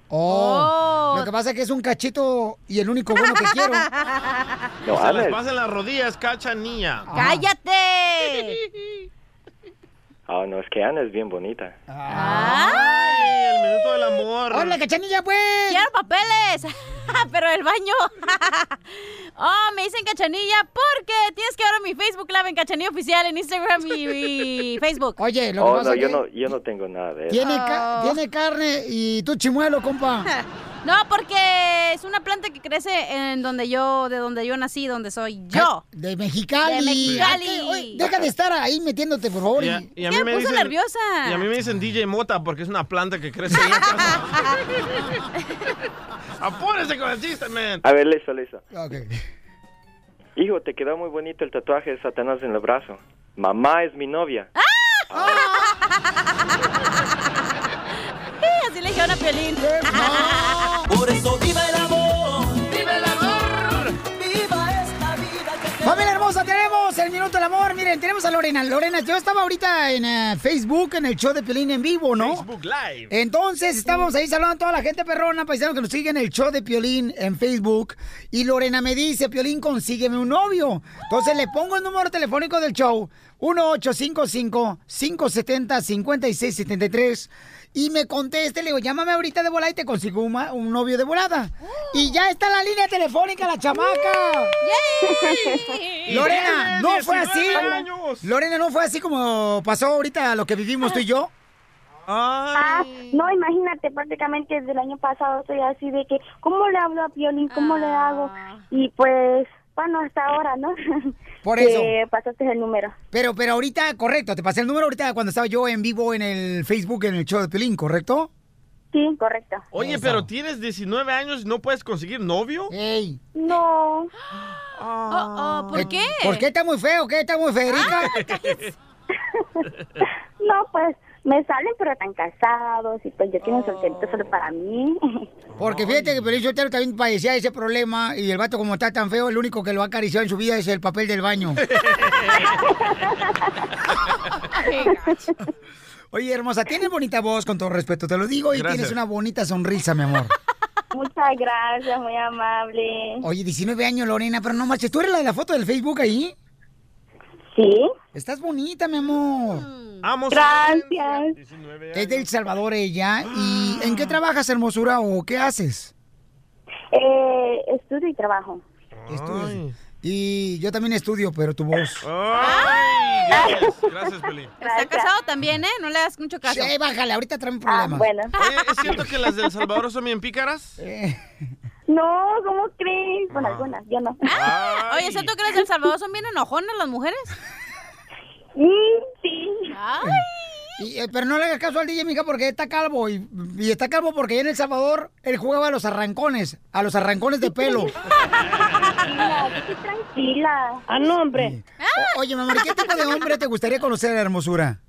[SPEAKER 2] Oh, lo que pasa es que es un cachito y el único bueno que quiero.
[SPEAKER 15] No,
[SPEAKER 4] Se
[SPEAKER 15] Ana
[SPEAKER 4] las
[SPEAKER 15] es-
[SPEAKER 4] pasa en las rodillas, cachanilla.
[SPEAKER 3] ¡Cállate!
[SPEAKER 15] Ah, no, es que Ana es bien bonita.
[SPEAKER 4] ¡Ay! El minuto del amor.
[SPEAKER 2] ¡Hola, cachanilla, pues!
[SPEAKER 3] ¡Quiero papeles! Pero el baño. oh, me dicen cachanilla porque tienes que ver mi Facebook Live en Cachanilla Oficial en Instagram y, y Facebook.
[SPEAKER 2] Oye, lo que
[SPEAKER 15] Oh,
[SPEAKER 2] pasa
[SPEAKER 15] no,
[SPEAKER 2] es
[SPEAKER 15] yo
[SPEAKER 2] que
[SPEAKER 15] no, yo no tengo nada de eso.
[SPEAKER 2] tiene, ca- tiene carne y tú chimuelo, compa.
[SPEAKER 3] No, porque es una planta que crece en donde yo, de donde yo nací, donde soy yo.
[SPEAKER 2] De Mexicali.
[SPEAKER 3] De Mexicali.
[SPEAKER 2] Oye, deja de estar ahí metiéndote, por favor.
[SPEAKER 4] Y a,
[SPEAKER 2] y-
[SPEAKER 4] y a mí me dicen, Y a mí me dicen DJ Mota porque es una planta que crece en la casa. Apúrese con el chiste, man.
[SPEAKER 15] A ver, listo, listo.
[SPEAKER 2] Ok.
[SPEAKER 15] Hijo, te quedó muy bonito el tatuaje de Satanás en el brazo. Mamá es mi novia.
[SPEAKER 3] Así le dijeron a Piolín.
[SPEAKER 17] Por eso
[SPEAKER 2] hermosa, tenemos el minuto del amor. Miren, tenemos a Lorena. Lorena, yo estaba ahorita en eh, Facebook, en el show de Piolín en vivo, ¿no?
[SPEAKER 4] Facebook Live.
[SPEAKER 2] Entonces, estábamos ahí saludando a toda la gente perrona, paisano que nos sigue en el show de Piolín en Facebook. Y Lorena me dice, Piolín, consígueme un novio. Entonces le pongo el número telefónico del show, 1855-570-5673. Y me contesta, le digo, llámame ahorita de volada y te consigo un, un novio de volada. Y ya está la línea telefónica, la chamaca.
[SPEAKER 17] Y
[SPEAKER 2] Lorena, no fue así.
[SPEAKER 17] 19 años.
[SPEAKER 2] Lorena, no fue así como pasó ahorita lo que vivimos tú y yo.
[SPEAKER 8] Ah, no, imagínate, prácticamente desde el año pasado estoy así de que, ¿cómo le hablo a Piolín? ¿Cómo le hago? Y pues, bueno, hasta ahora, ¿no?
[SPEAKER 2] Por
[SPEAKER 8] Que
[SPEAKER 2] eso.
[SPEAKER 8] pasaste el número.
[SPEAKER 2] Pero, pero ahorita, correcto, te pasé el número ahorita cuando estaba yo en vivo en el Facebook, en el show de Pelín, ¿correcto?
[SPEAKER 8] Sí, correcto.
[SPEAKER 4] Oye, pero tienes 19 años y no puedes conseguir novio.
[SPEAKER 2] ¡Ey!
[SPEAKER 8] No.
[SPEAKER 3] Oh, ¿Por qué?
[SPEAKER 2] ¿Por qué está muy feo? ¿Qué está muy Federica?
[SPEAKER 8] No, pues, me salen, pero están casados y pues yo tengo un solterito solo para mí.
[SPEAKER 2] Porque fíjate que Pelín Sotero también padecía ese problema y el vato como está tan feo, el único que lo ha acariciado en su vida es el papel del baño. Oye, hermosa, tienes bonita voz, con todo respeto, te lo digo, y
[SPEAKER 8] Gracias.
[SPEAKER 2] tienes una bonita sonrisa, mi amor.
[SPEAKER 8] Muchas gracias, muy amable.
[SPEAKER 2] Oye, 19 años, Lorena, pero no marches, ¿tú eres la de la foto del Facebook ahí?
[SPEAKER 8] Sí.
[SPEAKER 2] Estás bonita, mi amor.
[SPEAKER 4] Vamos.
[SPEAKER 8] Gracias.
[SPEAKER 2] Es de El Salvador ella. ¿Y en qué trabajas, hermosura, o qué haces?
[SPEAKER 8] Eh, estudio y trabajo.
[SPEAKER 2] Estudias. Y yo también estudio, pero tu voz.
[SPEAKER 4] Ay, gracias, gracias, Pelín.
[SPEAKER 3] Está casado también, ¿eh? No le das mucho caso.
[SPEAKER 2] Sí, bájale, ahorita traen problemas.
[SPEAKER 8] bueno.
[SPEAKER 4] Oye, ¿es cierto que las del Salvador son bien pícaras?
[SPEAKER 8] No, ¿cómo crees? Bueno, algunas, yo no.
[SPEAKER 3] Oye, ¿cierto que las del Salvador son bien enojonas las mujeres?
[SPEAKER 8] sí.
[SPEAKER 2] Y, eh, pero no le hagas caso al DJ, mija, porque está calvo. Y, y está calvo porque en El Salvador él jugaba a los arrancones, a los arrancones de pelo.
[SPEAKER 8] Tranquila.
[SPEAKER 2] Ah, no, hombre. oye, mamá, ¿qué tipo de hombre te gustaría conocer, hermosura?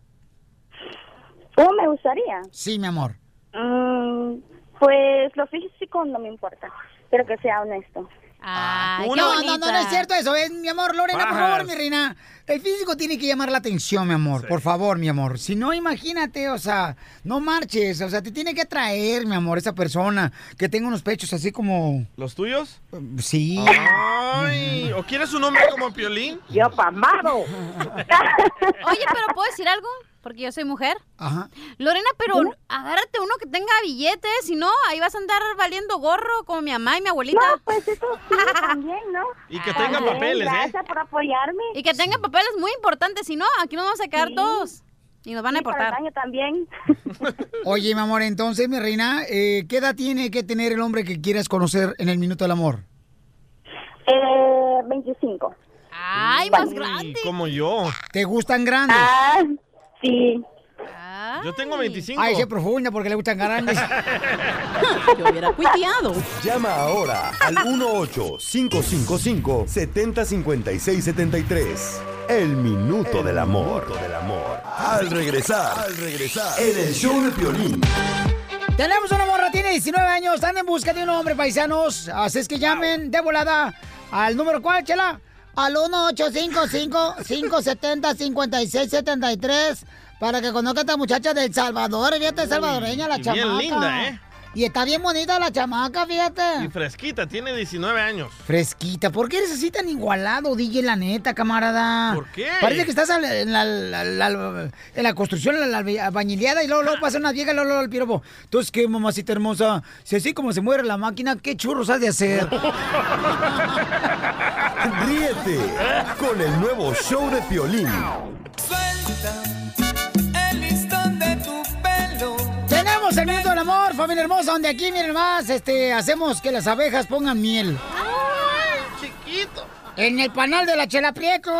[SPEAKER 8] ¿Cómo me gustaría?
[SPEAKER 2] Sí, mi amor.
[SPEAKER 8] Mm, pues lo físico no me importa, pero que sea honesto.
[SPEAKER 3] Ay,
[SPEAKER 2] no, no, no, no es cierto eso. Es, mi amor, Lorena, por favor, mi reina. El físico tiene que llamar la atención, mi amor. Por favor, mi amor. Si no, imagínate, o sea, no marches. O sea, te tiene que atraer, mi amor, esa persona que tenga unos pechos así como.
[SPEAKER 4] ¿Los tuyos?
[SPEAKER 2] Sí.
[SPEAKER 4] Ay, ¿o quieres un hombre como Piolín?
[SPEAKER 18] Yo pamado.
[SPEAKER 3] Oye, pero ¿puedo decir algo? Porque yo soy mujer.
[SPEAKER 2] Ajá.
[SPEAKER 3] Lorena, pero agárrate uno que tenga billetes, si no, ahí vas a andar valiendo gorro como mi mamá y mi abuelita.
[SPEAKER 18] No, pues eso sí, también, ¿no?
[SPEAKER 4] Y que tenga
[SPEAKER 18] También,
[SPEAKER 4] papeles, ¿eh?
[SPEAKER 18] Gracias por apoyarme.
[SPEAKER 3] Y que tenga papeles muy importantes, si no, aquí nos vamos a quedar
[SPEAKER 18] Sí.
[SPEAKER 3] todos. Y nos van a
[SPEAKER 18] Sí, para el
[SPEAKER 3] deportar.
[SPEAKER 18] baño también.
[SPEAKER 2] Oye, mi amor, entonces, mi reina, eh, ¿qué edad tiene que tener el hombre que quieras conocer en el minuto del amor?
[SPEAKER 18] Eh, 25.
[SPEAKER 3] Ay,
[SPEAKER 18] más
[SPEAKER 4] Y como yo.
[SPEAKER 2] ¿Te gustan grandes?
[SPEAKER 18] Ah, sí.
[SPEAKER 4] Yo tengo 25.
[SPEAKER 2] Ay, se profunda porque le gustan grandes.
[SPEAKER 19] Yo hubiera cuiteado.
[SPEAKER 7] Llama ahora al 1-855-570-5673. El minuto del amor. del amor. Al regresar, al regresar, en el show de Piolín.
[SPEAKER 2] Tenemos una morra, tiene 19 años, están en busca de un hombre, paisanos. Así es que llamen de volada al número cuál, chela? Al 1855-570-5673 para que conozca a esta muchacha del Salvador. Fíjate, salvadoreña la
[SPEAKER 4] y bien
[SPEAKER 2] chamaca.
[SPEAKER 4] linda, ¿eh?
[SPEAKER 2] Y está bien bonita la chamaca,
[SPEAKER 4] Y
[SPEAKER 2] fíjate.
[SPEAKER 4] fresquita, tiene 19 años.
[SPEAKER 2] Fresquita. ¿Por qué eres así tan igualado, DJ, la neta, camarada?
[SPEAKER 4] ¿Por qué?
[SPEAKER 2] Parece que estás al- en la, la- la- en la construcción, en la, bañileada, y luego, luego pasa una vieja y luego, luego el piropo. Entonces, ¿qué, mamacita hermosa? Si así como se muere la máquina, ¿qué churros has de hacer?
[SPEAKER 7] Ríete con el nuevo show de Piolín.
[SPEAKER 17] El listón de tu pelo.
[SPEAKER 2] Tenemos el minuto del amor, familia hermosa, donde aquí, miren más, este, hacemos que las abejas pongan miel.
[SPEAKER 4] chiquito!
[SPEAKER 2] En el panal de la Chela Prieto.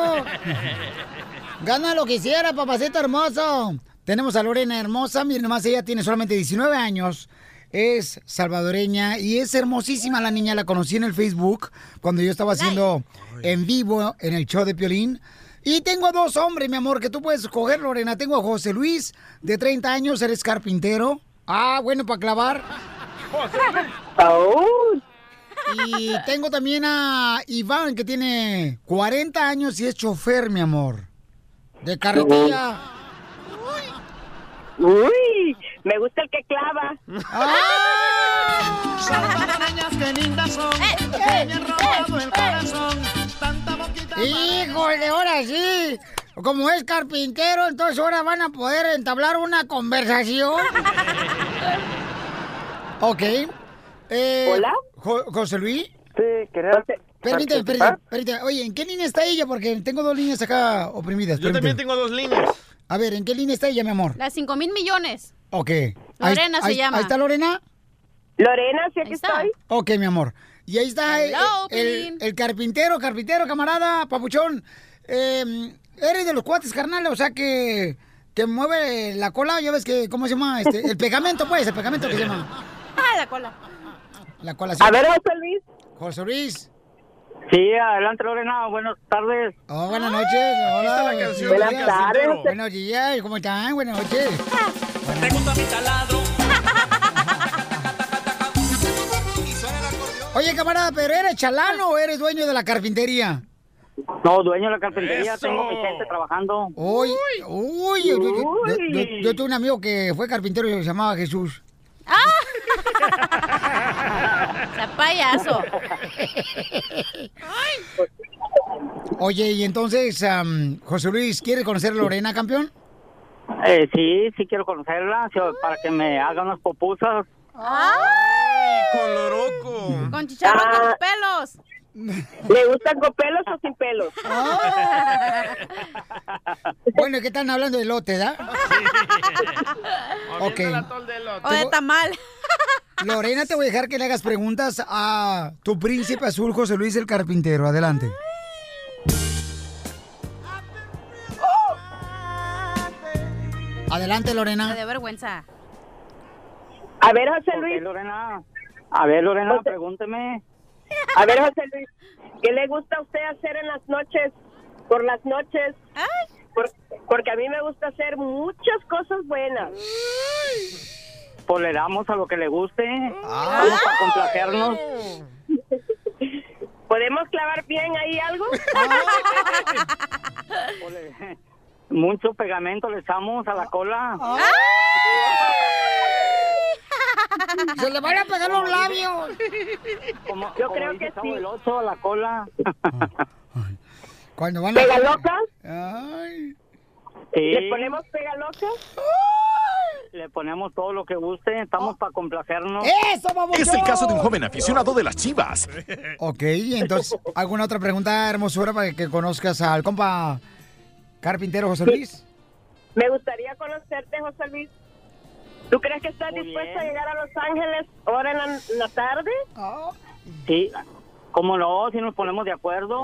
[SPEAKER 2] Gana lo que hiciera, papacito hermoso. Tenemos a Lorena hermosa, miren más, ella tiene solamente 19 años. Es salvadoreña y es hermosísima la niña. La conocí en el Facebook cuando yo estaba haciendo en vivo en el show de Piolín. Y tengo dos hombres, mi amor, que tú puedes escoger, Lorena. Tengo a José Luis, de 30 años, eres carpintero. Ah, bueno, para clavar. Y tengo también a Iván, que tiene 40 años y es chofer, mi amor. De carretilla.
[SPEAKER 18] Uy, me gusta el que clava.
[SPEAKER 17] Salvadoreñas, qué lindas son. que me han robado el corazón. Tanta boquita.
[SPEAKER 2] Híjole, ahora sí. Como es carpintero, entonces ahora van a poder entablar una conversación. ok. Eh,
[SPEAKER 18] ¿Hola?
[SPEAKER 2] Jo- José Luis.
[SPEAKER 18] Sí, quería
[SPEAKER 2] Permíteme, permíteme, permíteme. Oye, ¿en qué línea está ella? Porque tengo dos líneas acá oprimidas.
[SPEAKER 4] Yo también tengo dos líneas.
[SPEAKER 2] A ver, ¿en qué línea está ella, mi amor?
[SPEAKER 3] Las 5 mil millones.
[SPEAKER 2] Ok. Ahí-
[SPEAKER 3] Lorena se
[SPEAKER 2] ahí-
[SPEAKER 3] llama.
[SPEAKER 2] Ahí está Lorena.
[SPEAKER 18] Lorena, sí, aquí estoy.
[SPEAKER 2] Ok, mi amor. Y ahí está
[SPEAKER 3] Hello,
[SPEAKER 2] el, carpintero, carpintero, camarada, papuchón. Eh, eres de los cuates, carnal, o sea que te mueve la cola, ya ves que, ¿cómo se llama? Este, el pegamento, pues, el pegamento que se llama.
[SPEAKER 3] Ah, la cola.
[SPEAKER 2] La cola.
[SPEAKER 18] A ver, José Luis.
[SPEAKER 2] José Luis.
[SPEAKER 11] Sí, adelante Lorena, buenas tardes.
[SPEAKER 2] Oh, buenas noches. Hola.
[SPEAKER 4] la canción
[SPEAKER 2] buenos días.
[SPEAKER 4] carpintero.
[SPEAKER 2] Buenos días, ¿cómo están? Buenas noches.
[SPEAKER 17] Te gusta mi taladro.
[SPEAKER 2] Oye, camarada, ¿pero eres chalano o eres dueño de la carpintería?
[SPEAKER 11] No, dueño de la carpintería,
[SPEAKER 4] Eso.
[SPEAKER 11] tengo mi gente trabajando.
[SPEAKER 2] Uy, uy, yo, yo- yo- yo- yo tuve un amigo que fue carpintero y se llamaba Jesús.
[SPEAKER 3] Sea payaso.
[SPEAKER 2] Oye, y entonces, am, José Luis, ¿quiere conocer a Lorena, campeón?
[SPEAKER 11] Eh, sí, sí quiero conocerla, sí, para que me haga unas popusas.
[SPEAKER 4] ¡Ay, con loroco!
[SPEAKER 3] Con chicharrón
[SPEAKER 18] Ah.
[SPEAKER 3] con pelos.
[SPEAKER 18] ¿Le gustan con pelos o sin pelos?
[SPEAKER 2] Bueno, ¿qué están hablando de lote, da? Ok.
[SPEAKER 4] La tol de.
[SPEAKER 3] O de tamal.
[SPEAKER 2] Lorena, te voy a dejar que le hagas preguntas a tu príncipe azul, José Luis el carpintero. Adelante. Adelante,
[SPEAKER 3] Me
[SPEAKER 2] Lorena.
[SPEAKER 3] dio vergüenza.
[SPEAKER 18] A ver, José Luis.
[SPEAKER 11] Lorena. A ver, Lorena,
[SPEAKER 18] José-
[SPEAKER 11] pregúnteme.
[SPEAKER 18] A ver, José Luis. ¿Qué le gusta a usted hacer en las noches? Por las noches. Por- porque a mí me gusta hacer muchas cosas buenas.
[SPEAKER 11] Pues le damos a lo que le guste. Vamos a complacernos.
[SPEAKER 18] ¿Podemos clavar bien ahí algo?
[SPEAKER 20] Mucho pegamento le echamos a la cola.
[SPEAKER 2] Se le van a pegar los labios.
[SPEAKER 20] Como,
[SPEAKER 18] Yo
[SPEAKER 20] como
[SPEAKER 18] creo que sí.
[SPEAKER 20] el Ocho a la cola.
[SPEAKER 2] Cuando van a...
[SPEAKER 18] ¿Pega loca?
[SPEAKER 2] Ay.
[SPEAKER 20] Sí.
[SPEAKER 18] ¿Le ponemos pega loca?
[SPEAKER 20] Le ponemos todo lo que guste, estamos para complacernos.
[SPEAKER 2] ¡Eso, vamos!
[SPEAKER 21] Es el caso de un joven aficionado de las chivas.
[SPEAKER 2] Ok, entonces, ¿alguna otra pregunta, hermosura, para que conozcas al compa carpintero José Luis?
[SPEAKER 18] Me gustaría conocerte, José Luis. ¿Tú crees que estás
[SPEAKER 20] Muy
[SPEAKER 18] dispuesto a llegar a Los Ángeles ahora en la, en la tarde?
[SPEAKER 20] Sí, cómo no, si nos ponemos de acuerdo,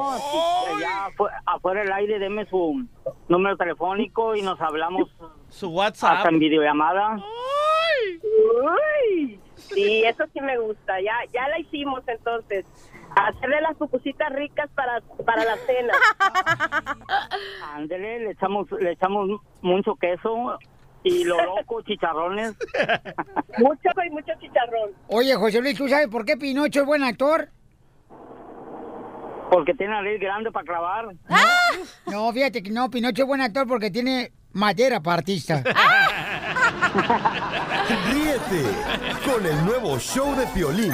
[SPEAKER 20] ya afu- afuera del aire, deme su número telefónico y nos hablamos
[SPEAKER 4] Su WhatsApp.
[SPEAKER 20] hasta en videollamada.
[SPEAKER 18] Uy, sí, eso sí me gusta. Ya, ya la hicimos entonces. Hacerle las pupusitas ricas para, para la cena.
[SPEAKER 20] Ándele, le echamos, le echamos mucho queso y lo loco, chicharrones.
[SPEAKER 18] mucho y mucho chicharrón.
[SPEAKER 2] Oye, José Luis, ¿tú sabes por qué Pinocho es buen actor?
[SPEAKER 20] Porque tiene nariz grande para clavar.
[SPEAKER 2] No, fíjate que no, Pinocho es buen actor porque tiene madera para artista.
[SPEAKER 7] Ríete con el nuevo show de Piolín.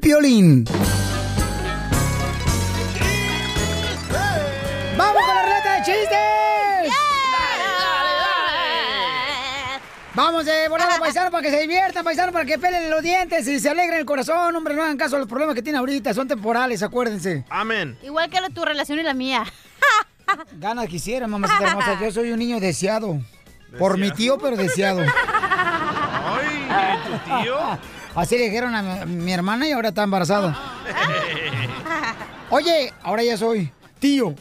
[SPEAKER 2] piolín. ¡Vamos con la ruleta de chistes! Vamos de volada, paisano, para que se diviertan, paisano, para que pelen los dientes y se alegren el corazón. Hombre, no hagan caso a los problemas que tienen ahorita, son temporales, acuérdense.
[SPEAKER 4] Amén.
[SPEAKER 3] Igual que la- tu relación y la mía.
[SPEAKER 2] Ganas quisiera, mamacita hermosa. Yo soy un niño deseado. Por mi tío, pero deseado.
[SPEAKER 4] Ay, ¿y tu tío?
[SPEAKER 2] Así le dijeron a mi, hermana y ahora está embarazada. Oye, ahora ya soy tío.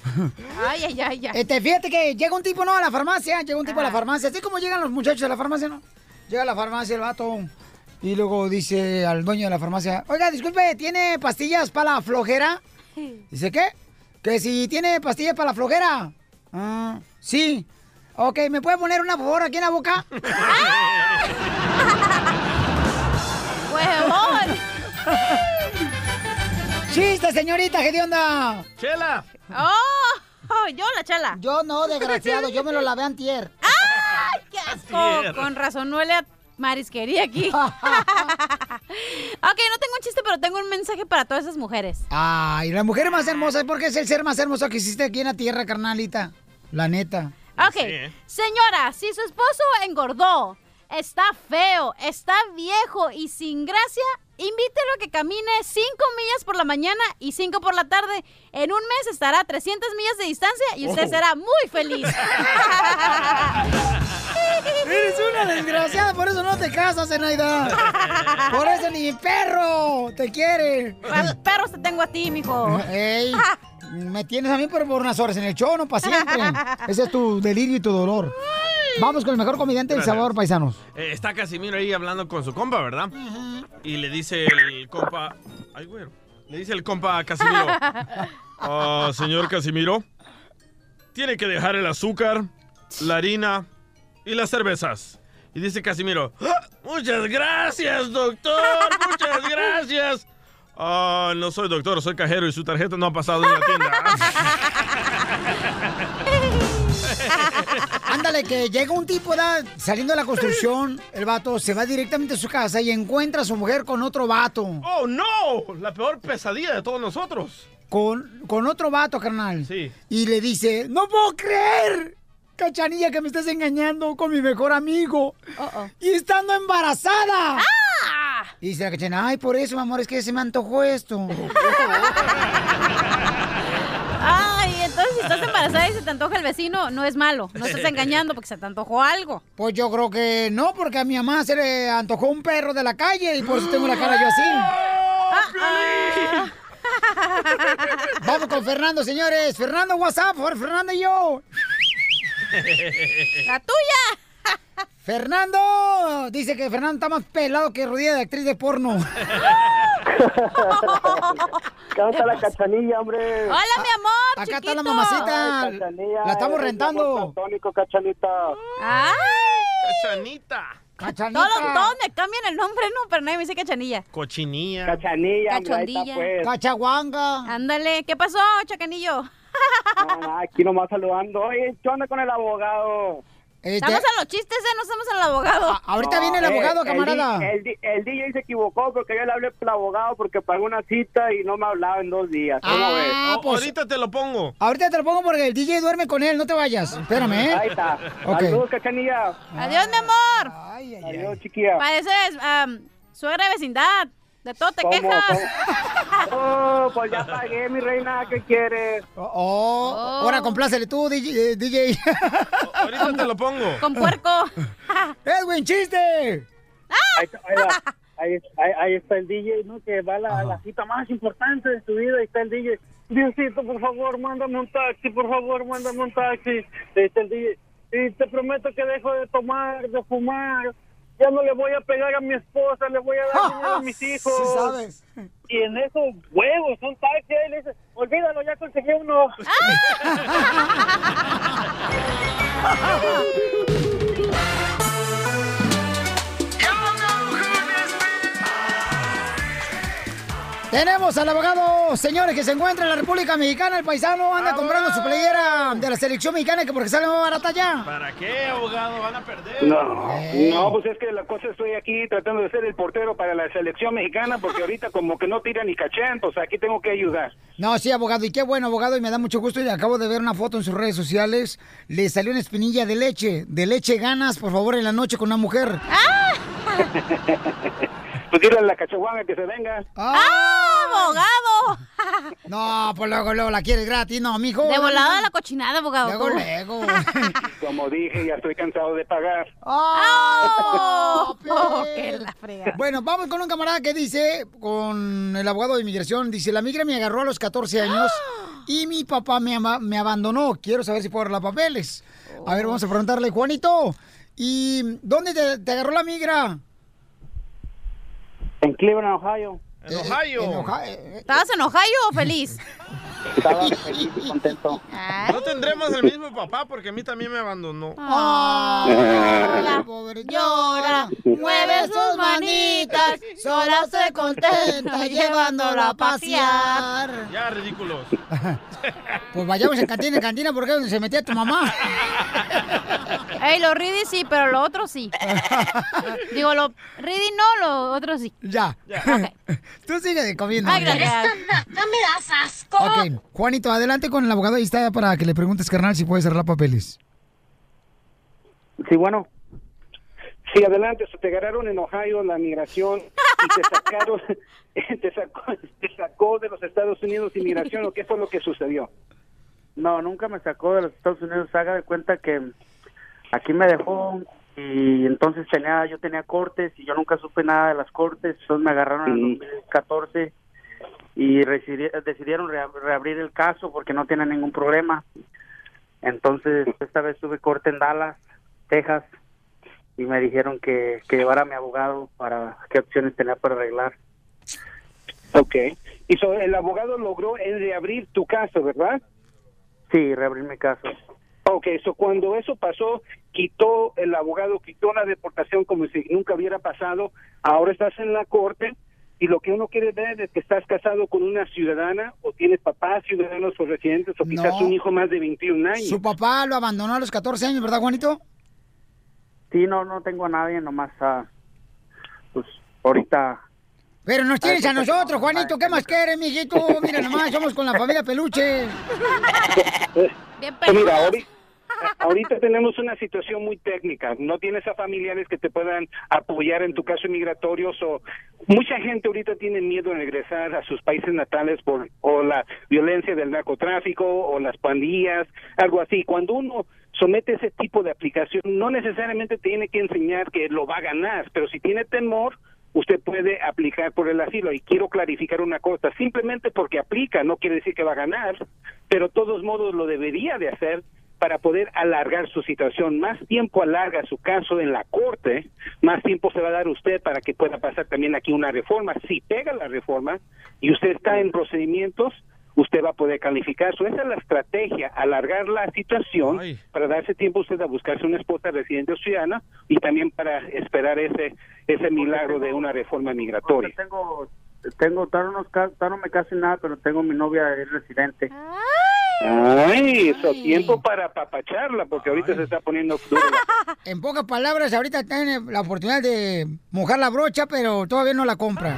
[SPEAKER 3] Ay, ay, ay, ya.
[SPEAKER 2] Este, fíjate que llega un tipo, ¿no? A la farmacia, llega un tipo a la farmacia. Así como llegan los muchachos a la farmacia, ¿no? Llega a la farmacia el vato y luego dice al dueño de la farmacia, oiga, disculpe, ¿tiene pastillas para la flojera? Dice, ¿qué? Que si tiene pastillas para la flojera. Ah, sí. Ok, ¿me puede poner una por favor aquí en la boca?
[SPEAKER 3] ¡Huevón!
[SPEAKER 2] ¡Chiste, señorita! ¿Qué de onda?
[SPEAKER 4] ¡Chela!
[SPEAKER 3] ¡Oh! Yo, la chela.
[SPEAKER 2] Yo no, desgraciado. Yo me lo lavé antier.
[SPEAKER 3] ¡Ay, qué asco!
[SPEAKER 2] Antier.
[SPEAKER 3] Con razón huele a marisquería aquí. ok, no tengo un chiste, pero tengo un mensaje para todas esas mujeres.
[SPEAKER 2] Ay, la mujer más hermosa, porque es el ser más hermoso que existe aquí en la tierra, carnalita. La neta.
[SPEAKER 3] Ok, señora, si su esposo engordó, está feo, está viejo y sin gracia, invítelo a que camine 5 millas por la mañana y 5 por la tarde. En un mes estará a 300 millas de distancia y usted
[SPEAKER 2] Oh.
[SPEAKER 3] será muy feliz.
[SPEAKER 2] Eres una desgraciada, por eso no te casas, Zenaida. Por eso ni perro te quiere.
[SPEAKER 3] Perros te tengo a ti, mijo.
[SPEAKER 2] Ey, me tienes a mí pero por unas horas en el show, no para siempre. Ese es tu delirio y tu dolor. Vamos con el mejor comediante del sabor, paisanos.
[SPEAKER 4] Eh, está Casimiro ahí hablando con su compa, ¿verdad? Y le dice el compa... Ay, güero. Le dice el compa a Casimiro. "Ah, señor Casimiro, tiene que dejar el azúcar, la harina y las cervezas. Y dice Casimiro, "Ah, muchas gracias, doctor, muchas gracias. Ah, no soy doctor, soy cajero y su tarjeta no ha pasado en la tienda.
[SPEAKER 2] Ándale, que llega un tipo ¿verdad? saliendo de la construcción, el vato se va directamente a su casa y encuentra a su mujer con otro vato.
[SPEAKER 4] ¡Oh, no! La peor pesadilla de todos nosotros.
[SPEAKER 2] con, con otro vato, carnal.
[SPEAKER 4] Sí.
[SPEAKER 2] Y le dice, no puedo creer, cachanilla, que me estás engañando con mi mejor amigo. Y estando embarazada. Y dice la cachanilla, ay, por eso, mi amor, es que se me antojó esto.
[SPEAKER 3] Ay, entonces si estás embarazada y se te antoja el vecino, no es malo. No estás engañando porque se te antojó algo.
[SPEAKER 2] Pues yo creo que no, porque a mi mamá se le antojó un perro de la calle y por eso tengo la cara yo así.
[SPEAKER 3] Ah,
[SPEAKER 2] Vamos con Fernando, señores. Fernando, WhatsApp, Fernando y yo.
[SPEAKER 3] ¡La tuya!
[SPEAKER 2] Fernando, dice que Fernando está más pelado que rodilla de actriz de porno.
[SPEAKER 22] Canta la cachanilla, hombre.
[SPEAKER 3] Hola, mi amor.
[SPEAKER 2] Acá está la mamacita.
[SPEAKER 22] Ay,
[SPEAKER 2] La estamos rentando.
[SPEAKER 22] platónico, cachanita.
[SPEAKER 3] ¡Ay!
[SPEAKER 4] Cachanita.
[SPEAKER 2] Cachanita.
[SPEAKER 3] Todos, todos me cambian el nombre, no, pero nadie me dice cachanilla.
[SPEAKER 4] Cochinilla.
[SPEAKER 22] Cachanilla, hombre, ahí está,
[SPEAKER 3] Cachondilla.
[SPEAKER 22] pues.
[SPEAKER 2] Cachaguanga.
[SPEAKER 3] Ándale, ¿qué pasó, chacanillo?
[SPEAKER 22] No, aquí nomás saludando. Oye, ¿qué onda con el abogado?
[SPEAKER 3] Estamos en los chistes, ¿eh? No estamos en el abogado.
[SPEAKER 2] ahorita viene el abogado,
[SPEAKER 22] eh,
[SPEAKER 2] camarada.
[SPEAKER 22] di- El, el DJ se equivocó porque yo le hablé al abogado porque pagó una cita y no me hablaba en dos días. ¿Cómo
[SPEAKER 2] Ah,
[SPEAKER 22] ves?
[SPEAKER 2] pues-
[SPEAKER 4] Ahorita te lo pongo.
[SPEAKER 2] Ahorita te lo pongo porque el DJ duerme con él, no te vayas. Espérame, ¿eh?
[SPEAKER 22] Ahí está.
[SPEAKER 2] Ok.
[SPEAKER 22] Saludos, cachanilla.
[SPEAKER 3] Adiós, mi amor.
[SPEAKER 22] Adiós, chiquilla.
[SPEAKER 3] Pareces am, suegra de vecindad. De todo te
[SPEAKER 22] ¿Cómo,
[SPEAKER 3] quejas.
[SPEAKER 22] Oh, pues ya pagué, mi reina. ¿Qué quieres?
[SPEAKER 2] Oh, ahora complácele tú, DJ. eh, DJ.
[SPEAKER 4] Ahorita te lo pongo.
[SPEAKER 3] Con puerco.
[SPEAKER 2] ¡Edwin, chiste!
[SPEAKER 22] Ahí, está- ahí va. Ahí, ahí- ahí está el DJ, ¿no? Que va a la, a la cita más importante de su vida. Ahí está el DJ. Diosito, por favor, mándame un taxi. Por favor, mándame un taxi. Ahí está el DJ. Y te prometo que dejo de tomar, de fumar. Ya no le voy a pegar a mi esposa, le voy a dar dinero a mis hijos.
[SPEAKER 2] Sí sabes.
[SPEAKER 22] Y en esos huevos, un taxi. Ahí le dice, olvídalo, ya conseguí uno.
[SPEAKER 2] Tenemos al abogado, señores, que se encuentra en la República Mexicana. El paisano anda comprando su playera de la selección mexicana que porque sale más barata ya.
[SPEAKER 4] ¿Para qué, abogado? Van a perder.
[SPEAKER 23] No, no, pues es que la cosa estoy aquí tratando de ser el portero para la selección mexicana porque ahorita como que no tira ni cachén, pues aquí tengo que ayudar.
[SPEAKER 2] No, sí, abogado, y qué bueno, abogado, y me da mucho gusto. Y acabo de ver una foto en sus redes sociales. Le salió una espinilla de leche. De leche ganas, por favor, en la noche con una mujer.
[SPEAKER 23] Pues dile a la cachaguanga que se venga.
[SPEAKER 3] ¡Ah, abogado!
[SPEAKER 2] No, pues luego, luego la quieres gratis, no, mijo.
[SPEAKER 3] De volada
[SPEAKER 2] no.
[SPEAKER 3] la cochinada, abogado.
[SPEAKER 2] Luego, luego.
[SPEAKER 23] Como dije, ya estoy cansado de pagar.
[SPEAKER 3] ¡Oh!
[SPEAKER 2] ¡Oh,
[SPEAKER 3] que la frega.
[SPEAKER 2] Bueno, vamos con un camarada que dice, con el abogado de inmigración, dice, la migra me agarró a los 14 años y mi papá me, ama- me abandonó. Quiero saber si puedo arreglar papeles. A ver, vamos a preguntarle, Juanito, ¿y dónde te, te agarró la migra?
[SPEAKER 22] En Cleveland, Ohio.
[SPEAKER 4] En Ohio.
[SPEAKER 2] En Ohio.
[SPEAKER 3] ¿Estabas en Ohio o feliz?
[SPEAKER 22] Estaba feliz y contento.
[SPEAKER 4] No tendremos el mismo papá porque a mí también me abandonó.
[SPEAKER 2] Ah, la pobre llora, mueve sus manitas, sola se contenta llevándola a pasear.
[SPEAKER 4] Ya, ridículos.
[SPEAKER 2] Pues vayamos en cantina, en cantina, porque es donde se metía tu mamá.
[SPEAKER 3] Ey, lo Ridi sí, pero lo otro sí. Digo, lo Ridi no, lo otro sí.
[SPEAKER 2] Ya. Tú sigue comiendo.
[SPEAKER 3] Ay, gracias.
[SPEAKER 24] No me das asco.
[SPEAKER 2] Ok, Juanito, adelante con el abogado. Ahí está para que le preguntes, carnal, si puedes arreglar papeles.
[SPEAKER 22] Sí, bueno.
[SPEAKER 23] Sí, adelante, se te agarraron en Ohio la migración y te sacaron, te sacó, te sacó de los Estados Unidos inmigración, ¿o qué fue lo que sucedió?
[SPEAKER 22] No, nunca me sacó de los Estados Unidos. Haga de cuenta que aquí me dejó y entonces tenía, yo tenía cortes y yo nunca supe nada de las cortes. Entonces me agarraron en el 2014 y decidieron rea- reabrir el caso porque no tienen ningún problema. Entonces esta vez tuve corte en Dallas, Texas y me dijeron que, que llevara a mi abogado para qué opciones tenía para arreglar.
[SPEAKER 23] Ok. Y so, el abogado logró reabrir tu caso, ¿verdad?
[SPEAKER 22] Sí, reabrir mi caso.
[SPEAKER 23] Ok, so cuando eso pasó, quitó, el abogado quitó la deportación como si nunca hubiera pasado, ahora estás en la corte y lo que uno quiere ver es que estás casado con una ciudadana o tienes papás ciudadanos o residentes o quizás
[SPEAKER 2] No.
[SPEAKER 23] un hijo más de 21 años.
[SPEAKER 2] Su papá lo abandonó a los 14 años, ¿verdad, Juanito?
[SPEAKER 22] Sí, no, no tengo a nadie, nomás, ah, pues ahorita
[SPEAKER 2] Pero nos tienes a nosotros, Juanito. ¿Qué más quieres, mijito? Mira nomás, somos con la familia Peluche.
[SPEAKER 23] Pues mira, ahorita, ahorita tenemos una situación muy técnica. No tienes a familiares que te puedan apoyar en tu caso migratorio. O mucha gente ahorita tiene miedo de regresar a sus países natales por o la violencia del narcotráfico o las pandillas, algo así. Cuando uno somete ese tipo de aplicación, no necesariamente tiene que enseñar que lo va a ganar, pero si tiene temor, usted puede aplicar por el asilo. Y quiero clarificar una cosa, simplemente porque aplica no quiere decir que va a ganar, pero de todos modos lo debería de hacer para poder alargar su situación. Más tiempo alarga su caso en la corte, más tiempo se va a dar usted para que pueda pasar también aquí una reforma. Si pega la reforma y usted está en procedimientos, usted va a poder calificar. So, esa es la estrategia, alargar la situación para darse tiempo usted a buscarse una esposa residente o ciudadana y también para esperar ese ese milagro de una reforma migratoria.
[SPEAKER 22] Tengo, tengo, no, no me casé nada, pero tengo mi novia es residente.
[SPEAKER 23] Ay, eso tiempo para apapacharla porque ahorita se está poniendo duro.
[SPEAKER 2] En pocas palabras, ahorita tiene la oportunidad de mojar la brocha, pero todavía no la compra.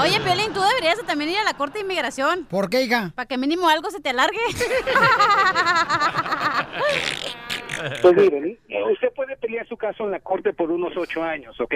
[SPEAKER 3] Oye, Piolín, tú deberías de también ir a la Corte de Inmigración.
[SPEAKER 2] ¿Por qué, hija?
[SPEAKER 3] Para que mínimo algo se te alargue.
[SPEAKER 23] Pues miren, eh, usted puede pelear su caso en la corte por unos ocho años, ¿ok?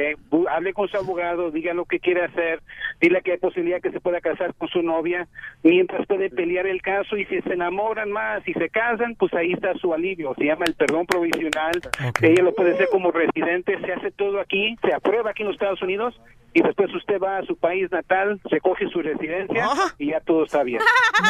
[SPEAKER 23] Hable con su abogado, diga lo que quiere hacer, dile que hay posibilidad que se pueda casar con su novia, mientras puede pelear el caso y si se enamoran más y se casan, pues ahí está su alivio, se llama el perdón provisional, ella lo puede hacer como residente, se hace todo aquí, se aprueba aquí en los Estados Unidos y después usted va a su país natal, recoge su residencia y ya todo está bien.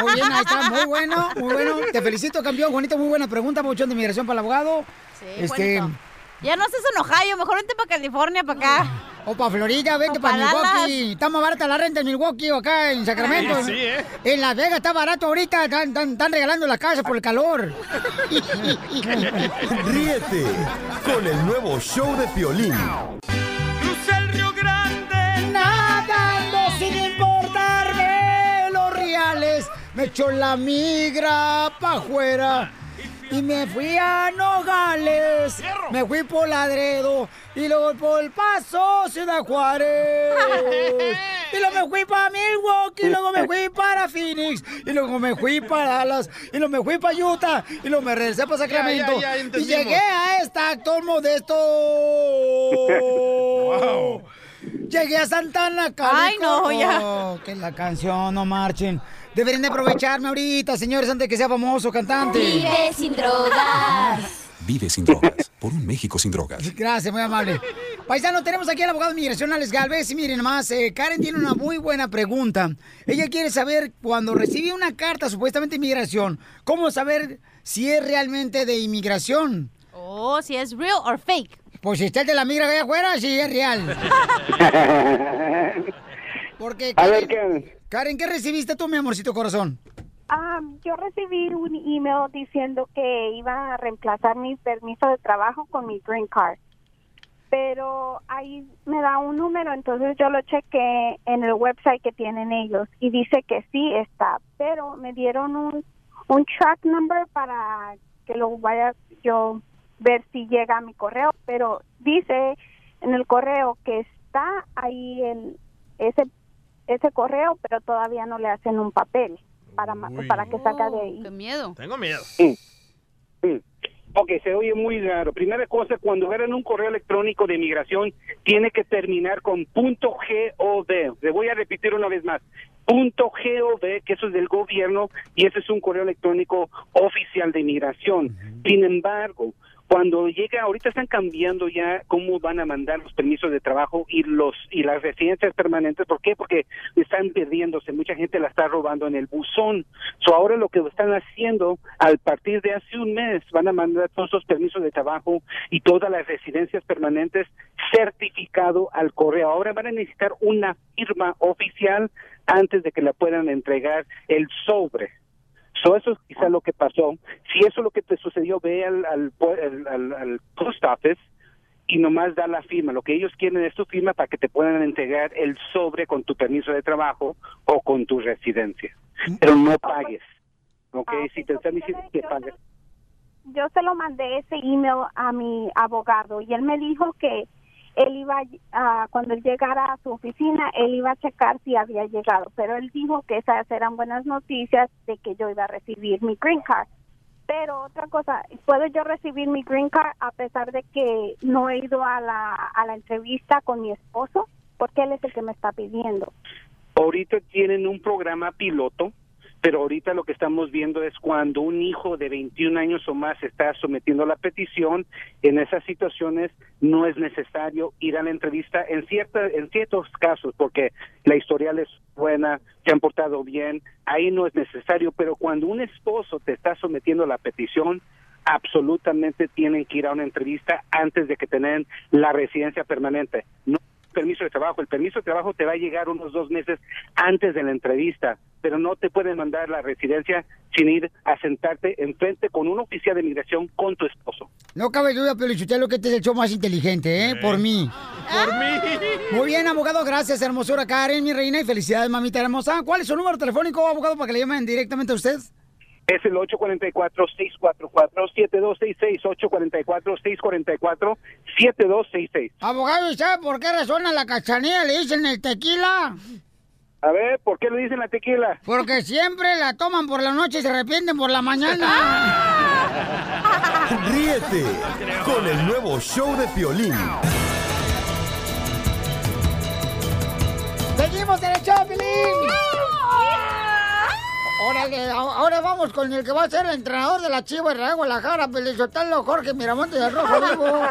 [SPEAKER 2] Muy bien, ahí está, muy bueno, muy bueno. Te felicito, campeón. Juanito, muy buena pregunta, Pauchón de Migración para el abogado.
[SPEAKER 3] Sí,
[SPEAKER 2] este,
[SPEAKER 3] Juanito. Ya no estés en Ohio, mejor vente para California, para acá.
[SPEAKER 2] O para Florida, vente para. Milwaukee. Está más barata la renta en Milwaukee o acá en Sacramento.
[SPEAKER 4] Sí, sí, ¿eh?
[SPEAKER 2] En Las Vegas está barato ahorita. Están, están- están regalando la casa por el calor.
[SPEAKER 7] Ríete con el nuevo show de Piolín.
[SPEAKER 2] Me echó la migra pa' afuera. Y me fui a Nogales. Me fui por Ladredo. Y luego por el Paso, Ciudad Juárez. Y luego me fui para Milwaukee. Y luego me fui para Phoenix. Y luego me fui para Dallas. Y luego me fui para Utah. Y luego me regresé para Sacramento.
[SPEAKER 17] ya, ya
[SPEAKER 2] y llegué a esta actor modesto. Llegué a Santana, Calico.
[SPEAKER 3] Ay, no, ya.
[SPEAKER 2] Oh, que la canción, no marchen. Deberían de aprovecharme ahorita, señores, antes de que sea famoso cantante.
[SPEAKER 25] Vive sin drogas.
[SPEAKER 26] Vive sin drogas. Por un México sin drogas.
[SPEAKER 2] Gracias, muy amable. Paisano, tenemos aquí al abogado de migración, Alex Galvez. Y miren nomás, eh, Karen tiene una muy buena pregunta. Ella quiere saber, cuando recibe una carta supuestamente de inmigración, ¿cómo saber si es realmente de inmigración?
[SPEAKER 3] Oh, si es real or fake.
[SPEAKER 2] Pues si está el de la migra allá afuera, sí es real. Porque,
[SPEAKER 23] A ver,
[SPEAKER 2] Karen, Karen, ¿qué recibiste tú, mi amorcito corazón?
[SPEAKER 27] Ah, yo recibí un email diciendo que iba a reemplazar mi permiso de trabajo con mi green card. Pero ahí me da un número, entonces yo lo chequé en el website que tienen ellos y dice que sí está, pero me dieron un, un track number para que lo vaya yo ver si llega a mi correo, pero dice en el correo que está ahí el ese ese correo, pero todavía no le hacen un papel para
[SPEAKER 4] Uy.
[SPEAKER 27] para que salga de ahí.
[SPEAKER 3] Qué miedo.
[SPEAKER 4] Tengo miedo.
[SPEAKER 23] Sí. Sí. Ok, se oye muy raro. Primera cosa, cuando agarran un correo electrónico de migración, tiene que terminar con punto .gov. Le voy a repetir una vez más. Punto .gov, que eso es del gobierno, y ese es un correo electrónico oficial de migración. Sin embargo, cuando llega, ahorita están cambiando ya cómo van a mandar los permisos de trabajo y los y las residencias permanentes. ¿Por qué? Porque están perdiéndose. Mucha gente la está robando en el buzón. So ahora lo que están haciendo, al partir de hace un mes, van a mandar todos los permisos de trabajo y todas las residencias permanentes certificado al correo. Ahora van a necesitar una firma oficial antes de que la puedan entregar el sobre. So, eso es quizá lo que pasó. Si eso es lo que te sucedió, ve al, al, al, al- al post office y nomás da la firma. Lo que ellos quieren es tu firma para que te puedan entregar el sobre con tu permiso de trabajo o con tu residencia. Pero no pagues. ¿Ok? si te están diciendo que pagues.
[SPEAKER 27] Yo se lo mandé ese email a mi abogado y él me dijo que él iba a, cuando él llegara a su oficina, él iba a checar si había llegado, pero él dijo que esas eran buenas noticias de que yo iba a recibir mi green card. Pero otra cosa, ¿puedo yo recibir mi green card a pesar de que no he ido a la, a la entrevista con mi esposo? Porque él es el que me está pidiendo.
[SPEAKER 23] Ahorita tienen un programa piloto, pero ahorita lo que estamos viendo es cuando un hijo de 21 años o más está sometiendo la petición, en esas situaciones no es necesario ir a la entrevista en cierta, en ciertos casos, porque la historial es buena, se han portado bien, ahí no es necesario, pero cuando un esposo te está sometiendo la petición, absolutamente tienen que ir a una entrevista antes de que tengan la residencia permanente. No permiso de trabajo. El permiso de trabajo te va a llegar unos dos meses antes de la entrevista, pero no te pueden mandar la residencia sin ir a sentarte enfrente con un oficial de migración con tu esposo.
[SPEAKER 2] No cabe duda, pero lo que este es el show más inteligente, ¿eh? Por mí.
[SPEAKER 4] Por mí.
[SPEAKER 2] Muy bien, abogado, gracias, hermosura Karen, mi reina, y felicidades, mamita hermosa. ¿Cuál es su número telefónico, abogado, para que le llamen directamente a usted?
[SPEAKER 23] Es el 844-644-7266, 844-644-7266.
[SPEAKER 2] Abogado, ¿y sabe por qué razón a la cachanilla le dicen el tequila?
[SPEAKER 23] A ver, ¿por qué le dicen la tequila?
[SPEAKER 2] Porque siempre la toman por la noche y se arrepienten por la mañana.
[SPEAKER 7] Ríete con el nuevo show de Piolín.
[SPEAKER 2] ¡Seguimos en Órale, ahora vamos con el que va a ser el entrenador de la Chivas de Guadalajara, Pelizotelo Jorge Miramonte de Rojo Vivo.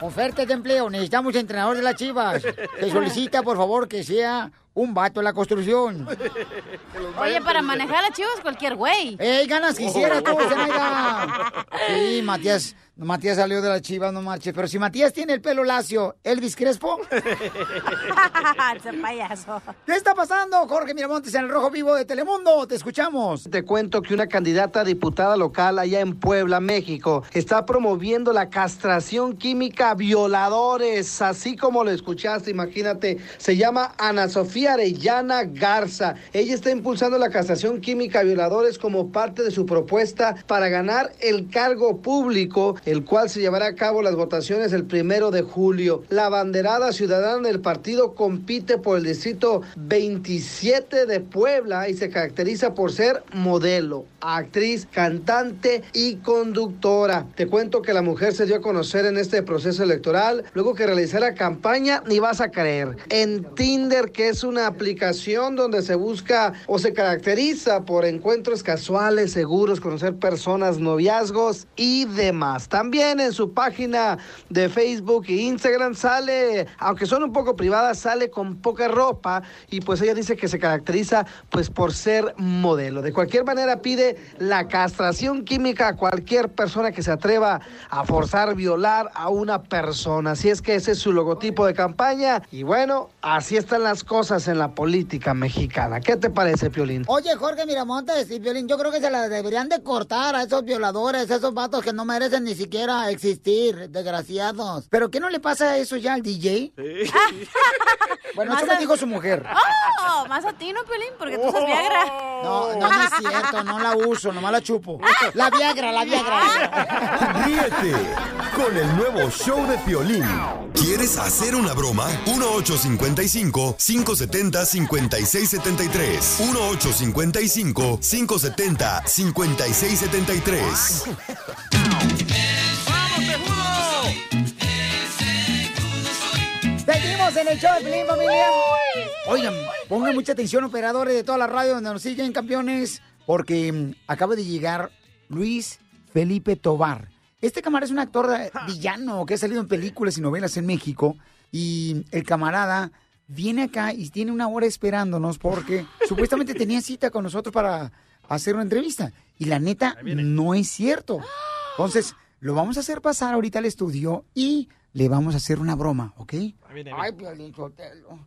[SPEAKER 2] Oferta de empleo, necesitamos entrenador de las Chivas. Se solicita, por favor, que sea un vato en la construcción.
[SPEAKER 3] Oye, para manejar a chivas cualquier güey.
[SPEAKER 2] ¡Ey, ganas quisiera tú, Zenaida! Sí, Matías, Matías salió de la Chivas, no marches. Pero si Matías tiene el pelo lacio, ¿Elvis Crespo?
[SPEAKER 3] Ese payaso.
[SPEAKER 2] ¿Qué está pasando, Jorge Miramontes, en el Rojo Vivo de Telemundo? Te escuchamos.
[SPEAKER 5] Te cuento que una candidata a diputada local allá en Puebla, México, está promoviendo la castración química a violadores, así como lo escuchaste, imagínate, se llama Ana Sofía Arellana Garza. Ella está impulsando la castración química a violadores como parte de su propuesta para ganar el cargo público, el cual se llevará a cabo las votaciones el primero de julio. La banderada ciudadana del partido compite por el distrito 27 de Puebla y se caracteriza por ser modelo, actriz, cantante y conductora. Te cuento que la mujer se dio a conocer en este proceso electoral luego que realizara campaña, ni vas a creer, en Tinder, que es una aplicación donde se busca o se caracteriza por encuentros casuales, seguros, conocer personas, noviazgos y demás. También en su página de Facebook e Instagram sale, aunque son un poco privadas, sale con poca ropa y pues ella dice que se caracteriza pues por ser modelo. De cualquier manera pide la castración química a cualquier persona que se atreva a forzar, violar a una persona. Así es que ese es su logotipo de campaña y bueno, así están las cosas en la política mexicana. ¿Qué te parece, Piolín?
[SPEAKER 2] Oye, Jorge Miramontes y Violín, yo creo que se la deberían de cortar a esos violadores, esos vatos que no merecen ni siquiera existir, desgraciados. ¿Pero qué no le pasa eso ya al DJ? Bueno, eso
[SPEAKER 3] Más
[SPEAKER 2] me
[SPEAKER 3] a-
[SPEAKER 2] dijo su mujer.
[SPEAKER 3] ¡Oh! Más a ti, ¿no, Pelín? Porque tú usas Viagra.
[SPEAKER 2] No, no, no es cierto, no la uso, nomás la chupo. La Viagra, la Viagra.
[SPEAKER 7] Ríete con el nuevo show de Piolín. ¿Quieres hacer una broma? 1-855-570-5673. 1-855-570-5673.
[SPEAKER 2] En el show de Pelín, familia. Oigan, pongan mucha atención, operadores de toda la radio donde nos siguen, campeones, porque mm, acaba de llegar Luis Felipe Tobar. Este camarada es un actor villano que ha salido en películas y novelas en México. Y el camarada viene acá y tiene una hora esperándonos porque supuestamente tenía cita con nosotros para hacer una entrevista. Y la neta, no es cierto. Entonces, lo vamos a hacer pasar ahorita al estudio y le vamos a hacer una broma, ¿ok? Ay, Piolín Sotelo.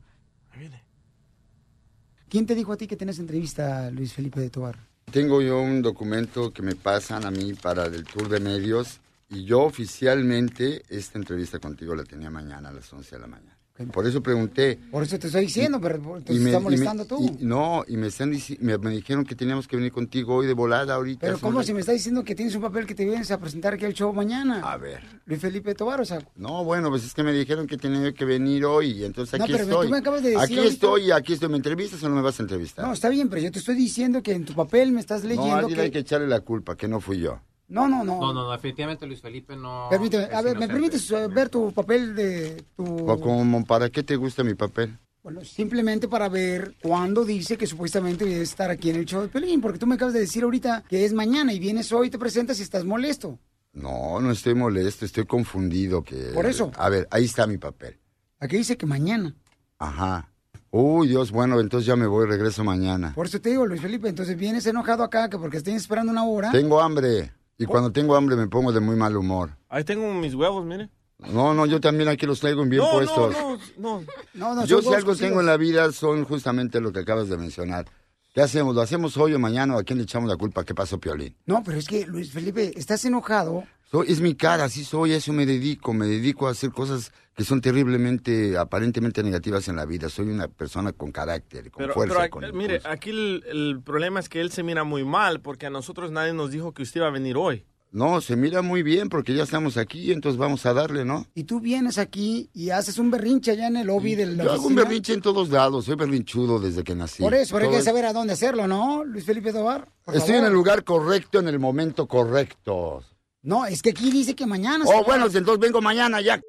[SPEAKER 2] ¿Quién te dijo a ti que tenés entrevista, Luis Felipe de Tobar?
[SPEAKER 28] Tengo yo un documento que me pasan a mí para el tour de medios y yo oficialmente esta entrevista contigo la tenía mañana a las 11 de la mañana. Por eso pregunté.
[SPEAKER 2] Por eso te estoy diciendo, pero te
[SPEAKER 28] me- me-
[SPEAKER 2] molestando tú.
[SPEAKER 28] y- no, y me, están me, me dijeron que teníamos que venir contigo hoy de volada ahorita.
[SPEAKER 2] Pero ¿cómo si me está diciendo que tienes un papel que te vienes a presentar aquí al show mañana?
[SPEAKER 28] A ver.
[SPEAKER 2] Luis Felipe Tobar, o sea,
[SPEAKER 28] No, bueno, pues es que me dijeron que tenía que venir hoy y entonces
[SPEAKER 2] No,
[SPEAKER 28] aquí
[SPEAKER 2] pero
[SPEAKER 28] estoy.
[SPEAKER 2] tú me acabas de decir
[SPEAKER 28] aquí
[SPEAKER 2] ahorita-
[SPEAKER 28] estoy, aquí estoy. ¿Me entrevistas o no me vas a entrevistar?
[SPEAKER 2] no, está bien, pero yo te estoy diciendo que en tu papel me estás
[SPEAKER 28] No,
[SPEAKER 2] leyendo
[SPEAKER 28] hay
[SPEAKER 2] que...
[SPEAKER 28] que echarle la culpa, que no fui yo.
[SPEAKER 2] No, no, no.
[SPEAKER 29] No, no, no, definitivamente Luis Felipe no.
[SPEAKER 2] Permíteme, a ver, ¿me permites eh, ver tu papel de tu...
[SPEAKER 28] O como, ¿Para qué te gusta mi papel?
[SPEAKER 2] Bueno, simplemente para ver cuándo dice que supuestamente voy a estar aquí en el show de Pelín, porque tú me acabas de decir ahorita que es mañana y vienes hoy, te presentas y estás molesto.
[SPEAKER 28] No, no estoy molesto, estoy confundido. Que...
[SPEAKER 2] Por eso.
[SPEAKER 28] A ver, ahí está mi papel.
[SPEAKER 2] Aquí dice que mañana.
[SPEAKER 28] Ajá. Uy, Dios, bueno, entonces ya me voy, regreso mañana.
[SPEAKER 2] Por eso te digo, Luis Felipe, entonces vienes enojado acá que porque estoy esperando una hora.
[SPEAKER 28] Tengo hambre. Y cuando tengo hambre me pongo de muy mal humor.
[SPEAKER 4] Ahí tengo mis huevos, mire.
[SPEAKER 28] No, no, yo también aquí los traigo bien
[SPEAKER 4] no,
[SPEAKER 28] puestos.
[SPEAKER 4] no, no, no.
[SPEAKER 2] No, no,
[SPEAKER 28] yo si algo
[SPEAKER 2] cocidos.
[SPEAKER 28] tengo en la vida son justamente lo que acabas de mencionar. ¿Qué hacemos? ¿Lo hacemos hoy o mañana a quién le echamos la culpa? ¿Qué pasó, Piolín?
[SPEAKER 2] No, pero es que, Luis Felipe, estás enojado.
[SPEAKER 28] Soy- es mi cara, así soy, a eso me dedico. Me dedico a hacer cosas que son terriblemente, aparentemente negativas en la vida. Soy una persona con carácter, con
[SPEAKER 4] Pero,
[SPEAKER 28] fuerza.
[SPEAKER 4] pero,
[SPEAKER 28] con
[SPEAKER 4] mire, aquí el, el problema es que él se mira muy mal porque a nosotros nadie nos dijo que usted iba a venir hoy.
[SPEAKER 28] No, se mira muy bien porque ya estamos aquí, entonces vamos a darle, ¿no?
[SPEAKER 2] Y tú vienes aquí y haces un berrinche allá en el lobby del
[SPEAKER 28] Yo hago un berrinche en todos lados, soy berrinchudo desde que nací.
[SPEAKER 2] Por eso, pero hay que saber a dónde hacerlo, ¿no, Luis Felipe Tobar? Por
[SPEAKER 28] Estoy
[SPEAKER 2] favor.
[SPEAKER 28] en el lugar correcto, en el momento correcto.
[SPEAKER 2] No, es que aquí dice que mañana.
[SPEAKER 28] Oh, bueno, entonces vengo mañana ya.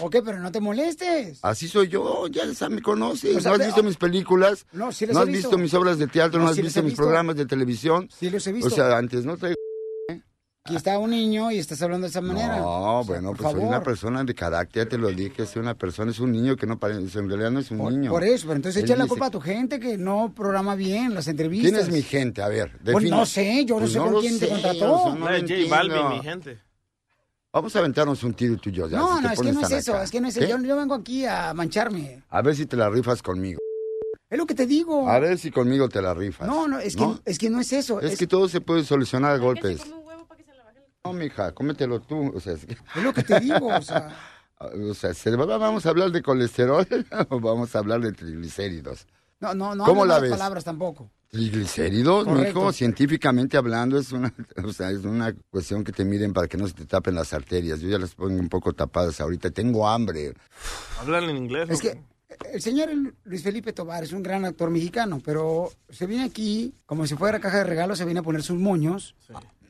[SPEAKER 2] Ok, pero no te molestes.
[SPEAKER 28] Así soy yo, ya me conoces.
[SPEAKER 2] O sea,
[SPEAKER 28] ¿No has visto mis películas?
[SPEAKER 2] No, sí les
[SPEAKER 28] ¿No
[SPEAKER 2] he
[SPEAKER 28] has
[SPEAKER 2] visto.
[SPEAKER 28] visto mis obras de teatro?
[SPEAKER 2] No,
[SPEAKER 28] ¿No has
[SPEAKER 2] sí
[SPEAKER 28] visto
[SPEAKER 2] he
[SPEAKER 28] mis
[SPEAKER 2] visto.
[SPEAKER 28] programas de televisión?
[SPEAKER 2] Sí los he visto.
[SPEAKER 28] O sea, antes no traigo...
[SPEAKER 2] Aquí está un niño y estás hablando de esa manera.
[SPEAKER 28] No, bueno, pues soy una persona de carácter, ya te lo dije, soy una persona, es un niño que no parece, en realidad no es un niño.
[SPEAKER 2] Por eso, pero entonces echa la culpa a tu gente que no programa bien las entrevistas.
[SPEAKER 28] ¿Quién es mi gente? A ver,
[SPEAKER 2] Pues no sé, yo no
[SPEAKER 28] Pues
[SPEAKER 2] sé
[SPEAKER 28] no
[SPEAKER 2] con
[SPEAKER 28] lo
[SPEAKER 2] quién te contrató.
[SPEAKER 28] o sea, no
[SPEAKER 4] No, es J. Balvin, mi gente.
[SPEAKER 28] Vamos a aventarnos un tiro tú y yo. ya,
[SPEAKER 2] no,
[SPEAKER 28] si
[SPEAKER 2] no, es que no es eso,
[SPEAKER 28] acá.
[SPEAKER 2] es que no es eso. Yo, yo vengo aquí a mancharme.
[SPEAKER 28] A ver si te la rifas conmigo.
[SPEAKER 2] Es lo que te digo.
[SPEAKER 28] A ver si conmigo te la rifas.
[SPEAKER 2] No, no, es que
[SPEAKER 28] ¿No?
[SPEAKER 2] es, que no es eso.
[SPEAKER 28] Es,
[SPEAKER 2] Es,
[SPEAKER 28] que todo se puede solucionar a golpes. No, mija, cómetelo tú. O sea, es, que-
[SPEAKER 2] es lo que te digo, o sea.
[SPEAKER 28] o sea, ¿se va- ¿vamos a hablar de colesterol o vamos a hablar de triglicéridos?
[SPEAKER 2] No, no, no
[SPEAKER 28] ¿Cómo la ves?
[SPEAKER 2] palabras tampoco.
[SPEAKER 28] Triglicéridos,
[SPEAKER 2] Correcto.
[SPEAKER 28] mijo, científicamente hablando, es una, o sea, es una cuestión que te miden para que no se te tapen las arterias. Yo ya las pongo un poco tapadas ahorita. Tengo hambre.
[SPEAKER 4] Hablan en inglés.
[SPEAKER 2] Es que el señor Luis Felipe Tobar es un gran actor mexicano, pero se viene aquí como si fuera caja de regalos, se viene a poner sus moños.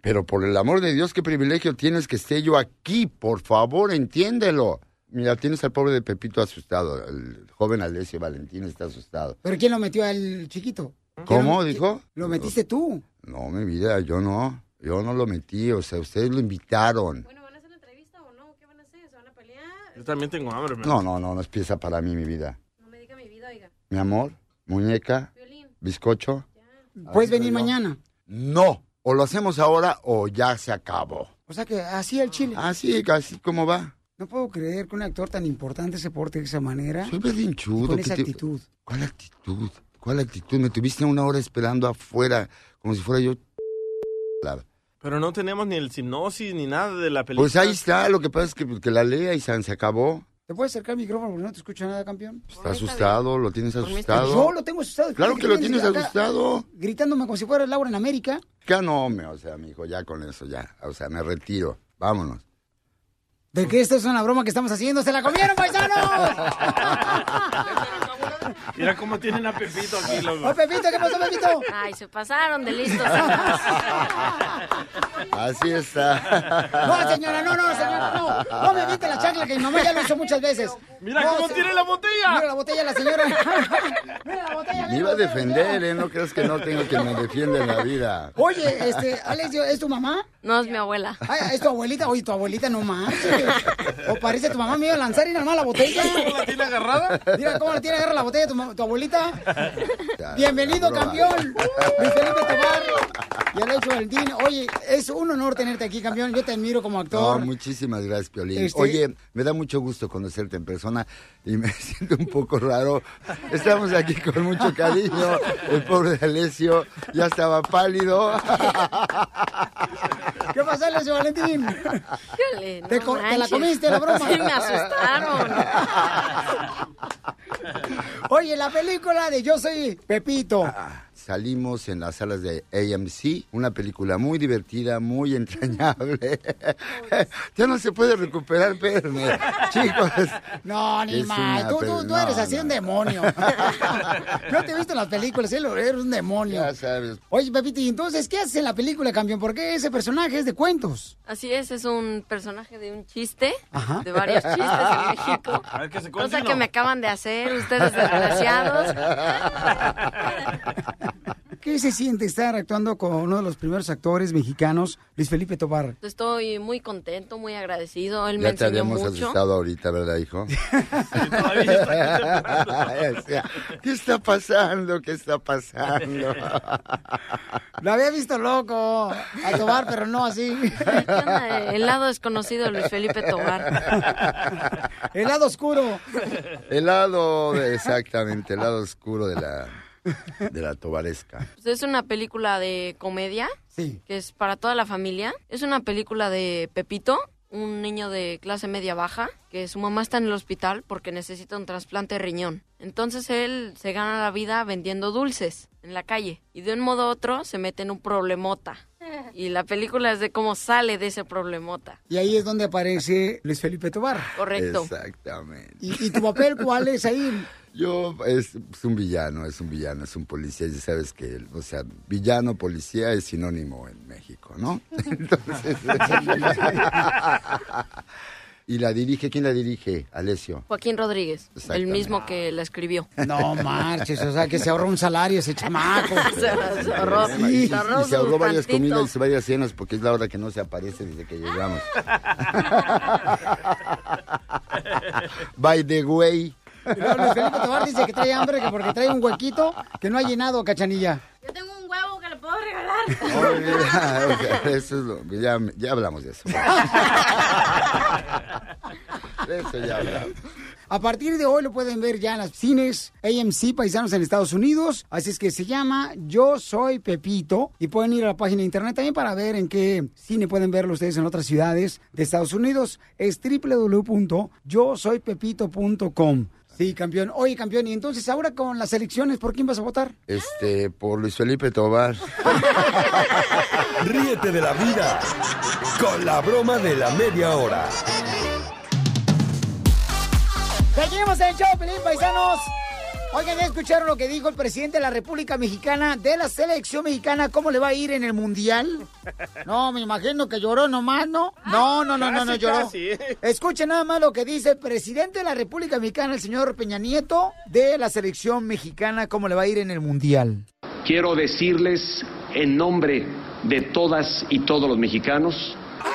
[SPEAKER 28] Pero por el amor de Dios, qué privilegio tienes que esté yo aquí. Por favor, entiéndelo. Mira, tienes al pobre de Pepito asustado. El joven Alessio Valentín está asustado.
[SPEAKER 2] ¿Pero quién lo metió al chiquito?
[SPEAKER 28] ¿Cómo,
[SPEAKER 2] ¿Quién-
[SPEAKER 28] dijo?
[SPEAKER 2] Lo metiste tú.
[SPEAKER 28] No, mi vida, yo no. Yo no lo metí. O sea, ustedes lo invitaron.
[SPEAKER 4] Yo también tengo hambre.
[SPEAKER 28] No, no, no, no es pieza para mí, mi vida. Mi amor, muñeca, bizcocho.
[SPEAKER 2] Puedes venir mañana.
[SPEAKER 28] No. O lo hacemos ahora o ya se acabó.
[SPEAKER 2] O sea que así el chile.
[SPEAKER 28] Así, así como va.
[SPEAKER 2] No puedo creer que un actor tan importante se porte de esa manera.
[SPEAKER 28] Soy berrinchudo.
[SPEAKER 2] Con
[SPEAKER 28] ¿qué
[SPEAKER 2] esa
[SPEAKER 28] te-
[SPEAKER 2] actitud.
[SPEAKER 28] ¿Cuál actitud? ¿Cuál actitud? Me tuviste una hora esperando afuera, como si fuera yo.
[SPEAKER 4] Pero no tenemos ni el hipnosis ni nada de la película.
[SPEAKER 28] Pues ahí está, lo que pasa es que, que la lea y se, se acabó.
[SPEAKER 2] ¿Te puedes acercar al micrófono porque no te escucho nada, campeón?
[SPEAKER 28] Está asustado, lo tienes
[SPEAKER 2] Yo
[SPEAKER 28] asustado.
[SPEAKER 2] lo tengo asustado.
[SPEAKER 28] Claro que lo tienes asustado.
[SPEAKER 2] Gritándome como si fuera Laura en América.
[SPEAKER 28] Ya no, me, o sea, mijo, ya con eso, ya. O sea, me retiro. Vámonos.
[SPEAKER 2] ¿De qué esto es una broma que estamos haciendo? ¡Se la comieron, paisanos!
[SPEAKER 4] Mira cómo tienen a Pepito aquí, loco.
[SPEAKER 2] ¡Oh, Pepito! ¿Qué pasó, Pepito?
[SPEAKER 25] Ay, se pasaron de listos.
[SPEAKER 28] Así está.
[SPEAKER 2] No, señora, no, no, señora, no. No me aviente la chancla que mi mamá ya lo hizo muchas veces.
[SPEAKER 4] Mira
[SPEAKER 2] No,
[SPEAKER 4] cómo
[SPEAKER 2] se-
[SPEAKER 4] tiene la botella.
[SPEAKER 2] Mira la botella, la señora. Mira la botella.
[SPEAKER 28] Me iba a defender, ¿eh? No creas que no tengo que me defienda en la vida.
[SPEAKER 2] Oye, este, Alex, ¿es tu mamá?
[SPEAKER 25] No, es mi abuela.
[SPEAKER 2] Ay, ¿Es tu abuelita? Oye, tu abuelita no más. O parece tu mamá me iba a lanzar y nada más la botella.
[SPEAKER 4] ¿Cómo la tiene agarrada?
[SPEAKER 2] Mira cómo la tiene agarrada la botella tu, tu abuelita.
[SPEAKER 28] Ya,
[SPEAKER 2] Bienvenido, campeón. Luis Felipe Tobar. Y Alexio Valentín, oye, es un honor tenerte aquí, campeón. Yo te admiro como actor.
[SPEAKER 28] No, muchísimas gracias, Piolín.
[SPEAKER 2] Este-
[SPEAKER 28] Oye, me da mucho gusto conocerte en persona y me siento un poco raro. Estamos aquí con mucho cariño. El pobre Alessio ya estaba pálido.
[SPEAKER 2] ¿Qué pasó, Alexio Valentín?
[SPEAKER 30] Híjole, no
[SPEAKER 2] ¿Te, co- te la comiste la broma?
[SPEAKER 30] Sí, me asustaron.
[SPEAKER 2] Oye, la película de Yo soy Pepito.
[SPEAKER 28] Salimos en las salas de AMC, una película muy divertida, muy entrañable. ya no se puede recuperar, espérenme. Chicos.
[SPEAKER 2] No, ni más. Tú, tú, tú
[SPEAKER 28] no,
[SPEAKER 2] eres así
[SPEAKER 28] no,
[SPEAKER 2] un demonio. Yo te he visto en las películas, ¿eh? eres un demonio.
[SPEAKER 28] Ya sabes.
[SPEAKER 2] Oye, Pepito, ¿y entonces qué haces en la película, campeón? ¿Por qué ese personaje es de cuentos?
[SPEAKER 30] Así es, es un personaje de un chiste,
[SPEAKER 2] Ajá.
[SPEAKER 30] de varios chistes en México.
[SPEAKER 4] A ver, que se
[SPEAKER 30] Cosa que me acaban de hacer ustedes desgraciados.
[SPEAKER 2] ¿Qué se siente estar actuando con uno de los primeros actores mexicanos, Luis Felipe Tobar?
[SPEAKER 30] Estoy muy contento, muy agradecido. Él me
[SPEAKER 28] Ya te
[SPEAKER 30] enseñó
[SPEAKER 28] habíamos
[SPEAKER 30] mucho.
[SPEAKER 28] asustado ahorita, ¿verdad, hijo? ¿Qué está pasando? ¿Qué está pasando?
[SPEAKER 2] Lo había visto loco a Tobar, pero no así.
[SPEAKER 30] El lado desconocido de Luis Felipe Tobar.
[SPEAKER 2] El lado oscuro.
[SPEAKER 28] El lado, de- exactamente, el lado oscuro de la, de la tobaresca.
[SPEAKER 30] Pues es una película de comedia.
[SPEAKER 2] Sí.
[SPEAKER 30] Que es para toda la familia. Es una película de Pepito, un niño de clase media baja, que su mamá está en el hospital porque necesita un trasplante de riñón. Entonces él se gana la vida vendiendo dulces en la calle. Y de un modo u otro se mete en un problemota. Y la película es de cómo sale de ese problemota.
[SPEAKER 2] Y ahí es donde aparece Luis Felipe Tobar.
[SPEAKER 30] Correcto.
[SPEAKER 28] Exactamente.
[SPEAKER 2] ¿Y, y tu papel cuál es ahí?
[SPEAKER 28] Yo, es, es un villano, es un villano, es un policía. Ya sabes que, o sea, villano, policía es sinónimo en México, ¿no? Entonces. Y la dirige, ¿quién la dirige? Alessio.
[SPEAKER 30] Joaquín Rodríguez, el mismo que la escribió.
[SPEAKER 2] No marches, o sea, que se ahorró un salario ese chamaco.
[SPEAKER 30] Se- se ahorró-
[SPEAKER 28] y,
[SPEAKER 30] se ahorró
[SPEAKER 28] y se ahorró varias
[SPEAKER 30] tantito.
[SPEAKER 28] comidas y varias cenas porque es la hora que no se aparece desde que llegamos. By the way.
[SPEAKER 2] Luis Felipe Tobar dice que trae hambre que porque trae un huequito que no ha llenado, cachanilla.
[SPEAKER 3] Yo tengo un huevo que le puedo regalar.
[SPEAKER 28] Olvida, o sea, eso es lo- ya, ya hablamos de eso. De eso ya hablamos.
[SPEAKER 2] A partir de hoy lo pueden ver ya en las cines AMC Paisanos en Estados Unidos. Así es que se llama Yo Soy Pepito. Y pueden ir a la página de internet también para ver en qué cine pueden verlo ustedes en otras ciudades de Estados Unidos. Es www.yosoypepito.com. Sí, campeón. Oye, campeón, y entonces ahora con las elecciones, ¿por quién vas a votar?
[SPEAKER 28] Este, por Luis Felipe Tobar.
[SPEAKER 7] Ríete de la vida con la broma de la media hora.
[SPEAKER 2] Seguimos en el show, Pelín Paisanos. Oigan, ¿ya escucharon lo que dijo el presidente de la República Mexicana de la selección mexicana? ¿Cómo le va a ir en el Mundial? No, me imagino que lloró nomás, ¿no? No, no, no, no, no lloró.
[SPEAKER 4] casi.
[SPEAKER 2] Escuchen nada más lo que dice el presidente de la República Mexicana, el señor Peña Nieto, de la selección mexicana, ¿cómo le va a ir en el Mundial?
[SPEAKER 13] Quiero decirles en nombre de todas y todos los mexicanos
[SPEAKER 4] Me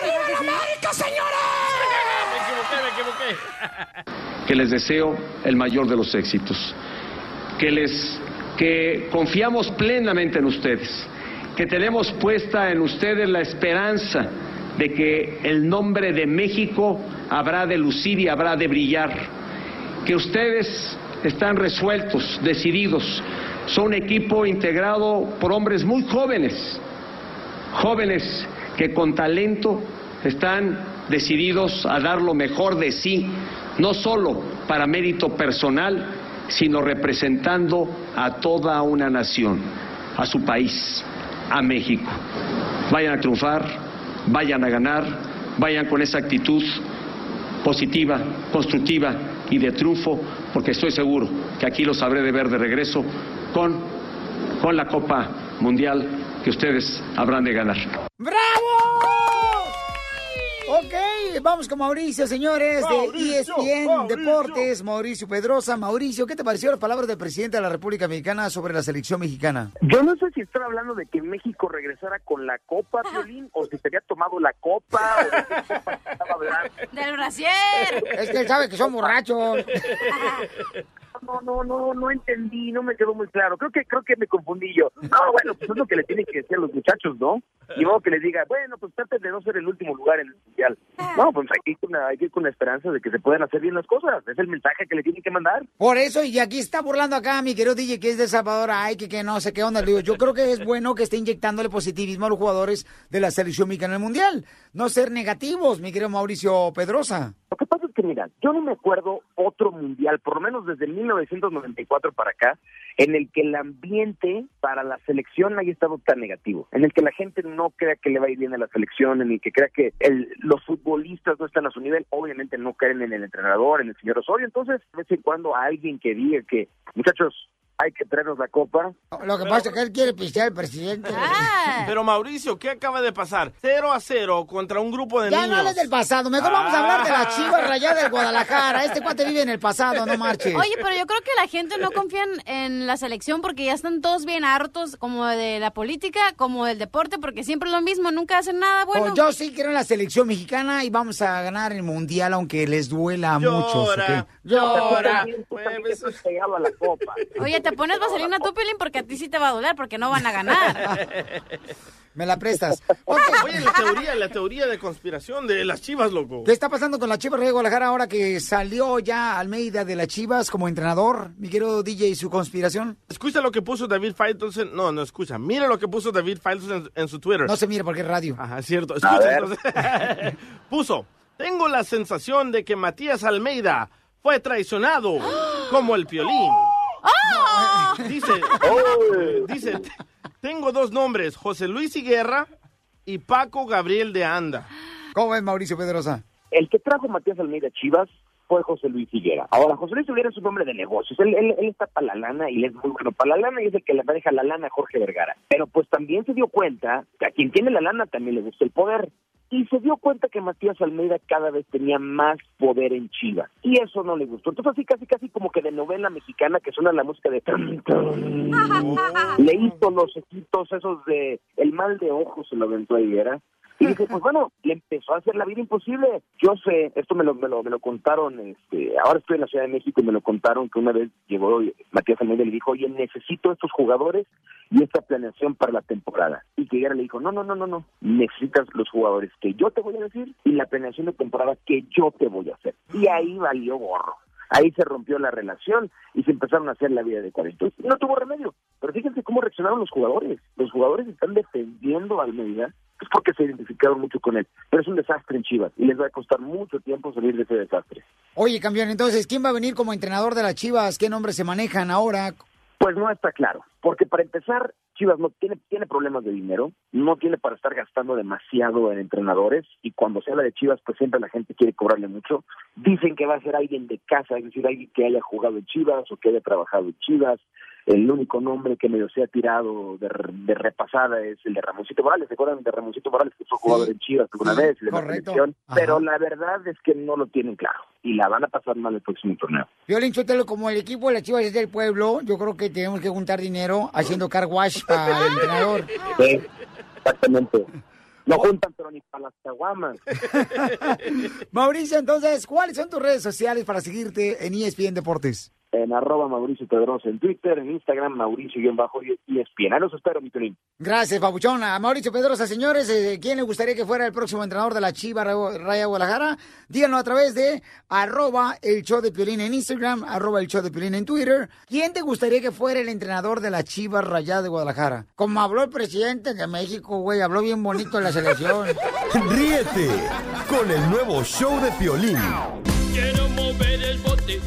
[SPEAKER 4] equivoqué, me equivoqué.
[SPEAKER 13] que les deseo el mayor de los éxitos, que les que confiamos plenamente en ustedes, que tenemos puesta en ustedes la esperanza de que el nombre de México habrá de lucir y habrá de brillar, que ustedes están resueltos, decididos, son un equipo integrado por hombres muy jóvenes, jóvenes que con talento están decididos a dar lo mejor de sí, no solo para mérito personal, sino representando a toda una nación, a su país, a México. Vayan a triunfar, vayan a ganar, vayan con esa actitud positiva, constructiva y de triunfo, porque estoy seguro que aquí los habré de ver de regreso con, con la Copa Mundial que ustedes habrán de ganar.
[SPEAKER 2] ¡Bravo! Ok, vamos con Mauricio, señores, de ESPN
[SPEAKER 31] Mauricio.
[SPEAKER 2] Deportes, Mauricio Pedrosa. Mauricio, ¿qué te pareció las palabras del presidente de la República Mexicana sobre la selección mexicana?
[SPEAKER 32] Yo no sé si están hablando de que México regresara con la copa, Violín, o si se había tomado la copa, o de qué copa estaba hablando.
[SPEAKER 3] ¡Del brasier!
[SPEAKER 2] Es que él sabe que son borrachos.
[SPEAKER 30] no, no, no, no entendí, no me quedó muy claro. Creo que, creo que me confundí yo. No, bueno, pues es lo que le tienen que decir a los muchachos, ¿no? Y luego que les diga, bueno, pues traten de no ser el último lugar en el mundial. No, pues hay que ir con la, hay que ir con la esperanza de que se puedan hacer bien las cosas. Es el mensaje que le tienen que mandar.
[SPEAKER 2] Por eso, y aquí está burlando acá mi querido DJ que es de Salvador, ay, que, que no sé qué onda. Le digo, yo creo que es bueno que esté inyectándole positivismo a los jugadores de la selección mexicana en el Mundial. No ser negativos, mi querido Mauricio Pedrosa.
[SPEAKER 30] Lo que pasa es que, mira, yo no me acuerdo otro mundial, por lo menos desde 1994 para acá, en el que el ambiente para la selección haya estado tan negativo, en el que la gente no crea que le va a ir bien a la selección, en el que crea que el- los futbolistas no están a su nivel, obviamente no creen en el entrenador, en el señor Osorio, entonces de vez en cuando alguien que diga que, muchachos, hay que traernos la copa,
[SPEAKER 2] Lo que pasa es que él quiere pistear al presidente.
[SPEAKER 4] Pero Mauricio, ¿qué acaba de pasar? 0 a 0 contra un grupo de
[SPEAKER 2] Ya
[SPEAKER 4] niños.
[SPEAKER 2] no hables del pasado, mejor vamos a hablar de
[SPEAKER 4] Ah.
[SPEAKER 2] la chiva rayada del Guadalajara. Este cuate vive en el pasado, no marches.
[SPEAKER 3] Oye, pero yo creo que la gente no confía en, en la selección porque ya están todos bien hartos, como de la política, como del deporte, porque siempre es lo mismo, nunca hacen nada bueno.
[SPEAKER 2] Oh, yo sí creo en la selección mexicana y vamos a ganar el mundial, aunque les duela a muchos. ¿ok?
[SPEAKER 30] llora, pegado a la copa.
[SPEAKER 3] Oye, te pones vaselina tú, Pelín, porque a ti sí te va a doler, porque no van a ganar.
[SPEAKER 2] Me la prestas.
[SPEAKER 4] Oye, la teoría, la teoría de conspiración de las chivas, loco.
[SPEAKER 2] ¿Qué está pasando con la Chivas de Guadalajara ahora que salió ya Almeida de las Chivas como entrenador? Mi querido DJ y su conspiración.
[SPEAKER 4] Escucha lo que puso David Faitelson. No, no escucha. Mira lo que puso David Faitelson en, en su Twitter.
[SPEAKER 2] No se mire porque es radio.
[SPEAKER 4] Ajá, es cierto. Escucha, puso. Tengo la sensación de que Matías Almeida fue traicionado como el piolín. Dice, dice, tengo dos nombres, José Luis Higuerra y Paco Gabriel de Anda.
[SPEAKER 2] ¿Cómo es Mauricio Pedrosa?
[SPEAKER 30] El que trajo a Matías Almeida Chivas fue José Luis Higuera. Ahora, José Luis Higuera es un hombre de negocios. Él, él, él está para la lana y él es muy bueno para la lana y es el que le maneja la lana a Jorge Vergara. Pero pues también se dio cuenta que a quien tiene la lana también le gusta el poder. Y se dio cuenta que Matías Almeida cada vez tenía más poder en Chivas. Y eso no le gustó. Entonces así casi casi como que de novela mexicana que suena la música de... Le hizo los ojitos esos de... El mal de ojos se lo aventó a Higuera. Y dije, pues bueno, le empezó a hacer la vida imposible. Yo sé, esto me lo, me lo, me lo contaron, este, ahora estoy en la Ciudad de México y me lo contaron que una vez llegó Matías Almeida y le dijo, oye, necesito estos jugadores y esta planeación para la temporada. Y que Higuera le dijo, no, no, no, no, no, necesitas los jugadores que yo te voy a decir y la planeación de temporada que yo te voy a hacer. Y ahí valió gorro. Ahí se rompió la relación y se empezaron a hacer la vida de cuarenta. No tuvo remedio. Pero fíjense cómo reaccionaron los jugadores. Los jugadores están defendiendo a Almeida es porque se identificaron mucho con él. Pero es un desastre en Chivas y les va a costar mucho tiempo salir de ese desastre.
[SPEAKER 2] Oye, campeón, entonces, ¿quién va a venir como entrenador de las Chivas? ¿Qué nombres se manejan ahora?
[SPEAKER 30] Pues no está claro, porque para empezar, Chivas no tiene, tiene problemas de dinero, no tiene para estar gastando demasiado en entrenadores y cuando se habla de Chivas, pues siempre la gente quiere cobrarle mucho. Dicen que va a ser alguien de casa, es decir, alguien que haya jugado en Chivas o que haya trabajado en Chivas. El único nombre que medio se ha tirado de, de repasada es el de Ramoncito Morales. ¿Se acuerdan de Ramoncito Morales que fue jugador en Chivas alguna vez? y de la. Pero la verdad es que no lo tienen claro y la van a pasar mal el próximo torneo.
[SPEAKER 2] Violín Chotelo, como el equipo de las Chivas es del pueblo, yo creo que tenemos que juntar dinero haciendo car wash para el entrenador.
[SPEAKER 30] Sí, exactamente. No juntan, pero ni para las caguamas.
[SPEAKER 2] Mauricio, entonces, ¿cuáles son tus redes sociales para seguirte en ESPN Deportes?
[SPEAKER 30] En arroba Mauricio Pedrosa en Twitter, en Instagram, Mauricio-ESPN. Ahí los espero, mi Piolín.
[SPEAKER 2] Gracias, Papuchón. A Mauricio Pedrosa, señores, eh, ¿quién le gustaría que fuera el próximo entrenador de la Chiva Ra- Raya Guadalajara? Díganlo a través de arroba el show de Piolín en Instagram, arroba el show de Piolín en Twitter. ¿Quién te gustaría que fuera el entrenador de la Chiva Rayada de Guadalajara? Como habló el presidente de México, güey, habló bien bonito en la selección.
[SPEAKER 7] Ríete con el nuevo show de Piolín.
[SPEAKER 17] Quiero mover el bote,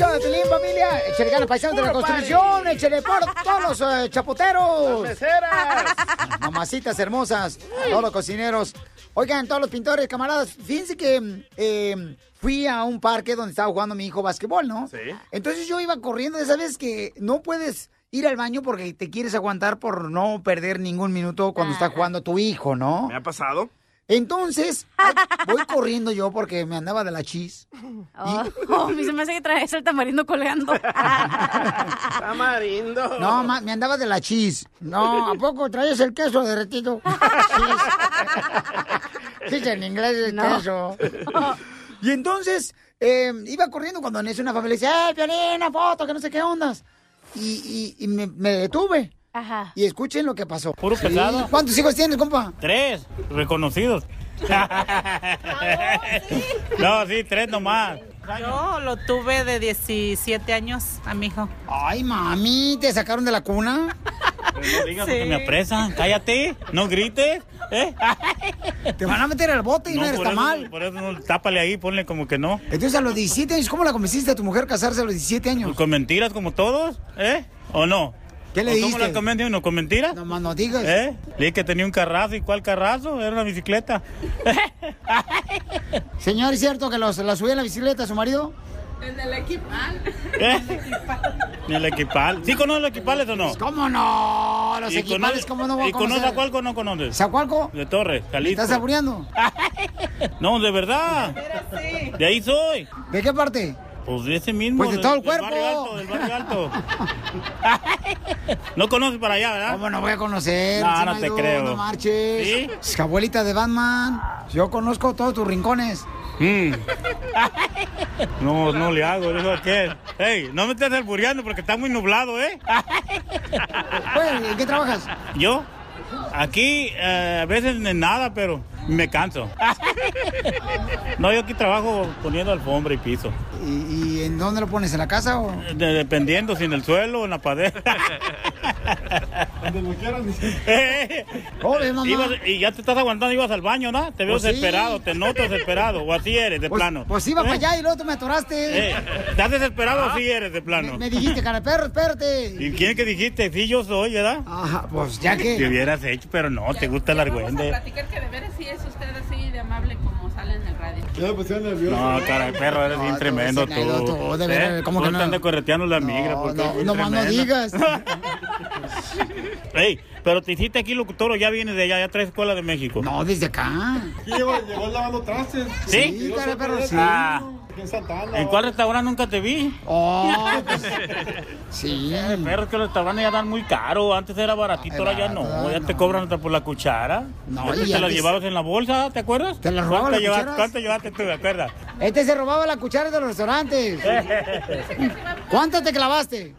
[SPEAKER 2] show de Piolín, familia. Échale ganas, paisanos de la
[SPEAKER 17] Puro
[SPEAKER 2] Constitución. Échale por todos los eh, chapoteros.
[SPEAKER 4] meseras.
[SPEAKER 2] Mamacitas hermosas. Todos los cocineros. Oigan, todos los pintores, camaradas. Fíjense que eh, fui a un parque donde estaba jugando mi hijo básquetbol, ¿no?
[SPEAKER 4] Sí.
[SPEAKER 2] Entonces yo iba corriendo. Ya sabes que no puedes ir al baño porque te quieres aguantar por no perder ningún minuto cuando está jugando tu hijo, ¿no?
[SPEAKER 4] ¿Me ha pasado?
[SPEAKER 2] Entonces, ay, voy corriendo yo porque me andaba de la chis.
[SPEAKER 3] Oh, oh, mí se me hace que traes el tamarindo colgando.
[SPEAKER 4] Tamarindo.
[SPEAKER 2] No, ma- me andaba de la chis. No, ¿a poco traes el queso derretido? Sí, sí en inglés es
[SPEAKER 3] No.
[SPEAKER 2] queso. Y entonces, eh, iba corriendo cuando en eso una familia dice, ¡eh, Piolín, una foto, que no sé qué ondas! Y, y- y me, me detuve.
[SPEAKER 3] Ajá.
[SPEAKER 2] Y escuchen lo que pasó.
[SPEAKER 33] Puro
[SPEAKER 2] Sí.
[SPEAKER 33] pesado.
[SPEAKER 2] ¿Cuántos hijos tienes, compa?
[SPEAKER 33] Tres, reconocidos. no, sí, tres nomás.
[SPEAKER 34] Yo lo tuve de 17 años a mi hijo.
[SPEAKER 2] Ay, mami, ¿te sacaron de la cuna?
[SPEAKER 33] No digas porque me apresan. Cállate, no grites. ¿eh?
[SPEAKER 2] Te van a meter al bote y no, eres
[SPEAKER 33] por
[SPEAKER 2] tan
[SPEAKER 33] eso,
[SPEAKER 2] mal.
[SPEAKER 33] Por eso no, tápale ahí, ponle como que no.
[SPEAKER 2] Entonces, a los 17 años, ¿cómo la convenciste a tu mujer casarse a los 17 años?
[SPEAKER 33] ¿Con mentiras como todos? ¿Eh? ¿O no?
[SPEAKER 2] ¿Qué le
[SPEAKER 33] ¿O ¿Cómo
[SPEAKER 2] dijiste?
[SPEAKER 33] la convenció uno? ¿Con mentiras?
[SPEAKER 2] No más no digas.
[SPEAKER 33] ¿Eh? Le dije que tenía un carrazo. ¿Y cuál carrazo? Era una bicicleta.
[SPEAKER 2] Señor, ¿es cierto que los, la subía en la bicicleta su marido?
[SPEAKER 34] En el equipal.
[SPEAKER 33] ¿Eh? Ni el equipal. ¿Sí conoces los equipales o no?
[SPEAKER 2] ¿Cómo no? Los
[SPEAKER 33] ¿Y
[SPEAKER 2] equipales, ¿cómo no voy a
[SPEAKER 33] ¿Y conoces
[SPEAKER 2] conocer?
[SPEAKER 33] a Zacualco o no conoces?
[SPEAKER 2] ¿Zacualco?
[SPEAKER 33] De Torres,
[SPEAKER 2] ¿Me
[SPEAKER 33] Jalisco.
[SPEAKER 2] estás saboreando?
[SPEAKER 33] No, de verdad. De ahí soy.
[SPEAKER 2] ¿De qué parte?
[SPEAKER 33] Pues de ese mismo.
[SPEAKER 2] Pues de todo el
[SPEAKER 33] del
[SPEAKER 2] cuerpo.
[SPEAKER 33] barrio alto, del barrio alto. no conoces para allá, ¿verdad?
[SPEAKER 2] ¿Cómo no voy a conocer?
[SPEAKER 33] No, no te creo.
[SPEAKER 2] No marches.
[SPEAKER 33] ¿Sí?
[SPEAKER 2] Es que abuelita de Batman. Yo conozco todos tus rincones.
[SPEAKER 33] Mm. No, no le hago, dijo aquel. Ey, no me estés albureando porque está muy nublado, ¿eh?
[SPEAKER 2] ¿en qué trabajas?
[SPEAKER 33] ¿Yo? Aquí eh, a veces en nada, pero me canso. No, yo aquí trabajo poniendo alfombra y piso.
[SPEAKER 2] ¿Y, y en dónde lo pones? ¿En la casa o...?
[SPEAKER 33] De- dependiendo si en el suelo o en la pared.
[SPEAKER 2] Donde lo quieran. Joder, mamá.
[SPEAKER 33] Ibas- y ya te estás aguantando, ibas al baño, ¿no? Te veo
[SPEAKER 2] Pues sí.
[SPEAKER 33] desesperado, te noto desesperado, o así eres, de
[SPEAKER 2] Pues,
[SPEAKER 33] plano.
[SPEAKER 2] pues iba
[SPEAKER 33] ¿Eh?
[SPEAKER 2] para allá y luego tú me atoraste.
[SPEAKER 33] Eh, ¿Estás desesperado o sí eres de plano?
[SPEAKER 2] Me dijiste, cara de perro, espérate.
[SPEAKER 33] ¿Y quién que dijiste? Sí, yo soy, ¿verdad?
[SPEAKER 2] Ajá, pues ya que...
[SPEAKER 33] Te hubieras hecho, pero no, te gusta el argüende.
[SPEAKER 34] platicar que de veras sí es usted así de amable como sale en el radio.
[SPEAKER 33] No, cara de perro, eres bien tremendo tú.
[SPEAKER 2] Tú, de veras,
[SPEAKER 33] ¿Eh?
[SPEAKER 2] ¿cómo
[SPEAKER 33] Tú
[SPEAKER 2] que no?
[SPEAKER 33] andas correteando la migra.
[SPEAKER 2] no,
[SPEAKER 33] bien
[SPEAKER 2] no más no digas.
[SPEAKER 33] Ey, pero te hiciste aquí locutor o ya vienes de allá, ya traes escuela de México.
[SPEAKER 2] No, desde acá.
[SPEAKER 35] Llegó, llegó lavando trastes.
[SPEAKER 33] ¿Sí?
[SPEAKER 2] Sí, cara de perro, sí.
[SPEAKER 33] Ah,
[SPEAKER 35] en Santana.
[SPEAKER 33] ¿En cuál restaurante nunca te vi?
[SPEAKER 2] Oh, pues, sí.
[SPEAKER 33] Perro, es que los restaurantes ya dan muy caro. Antes era baratito, ahora ya no. Ya te cobran hasta por la cuchara.
[SPEAKER 2] No,
[SPEAKER 33] Antes
[SPEAKER 2] y
[SPEAKER 33] te las
[SPEAKER 2] antes-
[SPEAKER 33] llevabas en la bolsa, ¿te acuerdas?
[SPEAKER 2] ¿Te las robaba
[SPEAKER 33] ¿Cuánto llevaste-
[SPEAKER 2] cucharas?
[SPEAKER 33] ¿Cuánto llevaste tú, te acuerdas?
[SPEAKER 2] Este se robaba la cuchara de los restaurantes. ¿Cuántas te clavaste?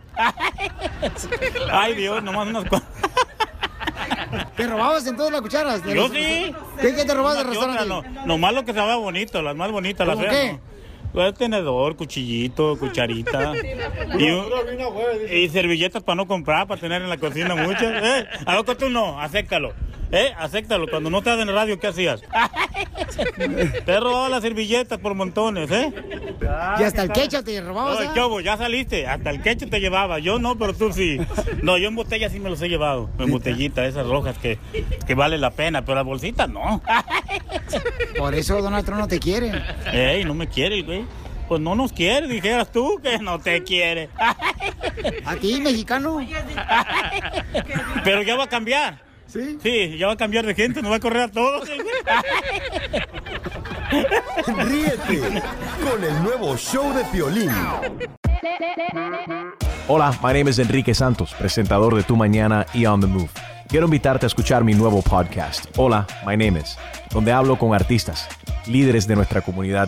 [SPEAKER 33] Ay, Dios, nomás unas cuantas.
[SPEAKER 2] ¿Te robabas en todas las cucharas? de
[SPEAKER 33] Yo
[SPEAKER 2] los-
[SPEAKER 33] sí.
[SPEAKER 2] ¿Qué, qué te robabas del restaurante?
[SPEAKER 33] No, nomás lo que se vea bonito, las más bonitas, las
[SPEAKER 2] ¿Cómo
[SPEAKER 33] feas,
[SPEAKER 2] qué?
[SPEAKER 33] ¿no? Pues, tenedor, cuchillito, cucharita. y, un- y servilletas para no comprar, para tener en la cocina muchas. ¿Eh? A lo que tú no, acéptalo. ¿Eh? Acéptalo. Cuando no estás en el radio, ¿qué hacías? Te he robado las servilletas por montones, ¿eh?
[SPEAKER 2] Y hasta el quecha te robabas.
[SPEAKER 33] No,
[SPEAKER 2] ¿ah?
[SPEAKER 33] Chobo, ya saliste. Hasta el quecho te llevaba. Yo no, pero tú sí. No, yo en botella sí me los he llevado. En botellita, esas rojas que, que vale la pena, pero las bolsitas no.
[SPEAKER 2] Por eso Donald Trump no te quiere.
[SPEAKER 33] Ey, no me quiere güey. Pues no nos quiere, dijeras tú que no te quiere.
[SPEAKER 2] ¿A ti, mexicano?
[SPEAKER 33] Pero ya va a cambiar.
[SPEAKER 2] ¿Sí?
[SPEAKER 33] Sí, ya va a cambiar de gente, nos va a correr a todos. güey.
[SPEAKER 7] Ríete con el nuevo show de Piolín.
[SPEAKER 36] Hola, my name is Enrique Santos, presentador de Tu Mañana y On the Move. Quiero invitarte a escuchar mi nuevo podcast, Hola, my name is, donde hablo con artistas, líderes de nuestra comunidad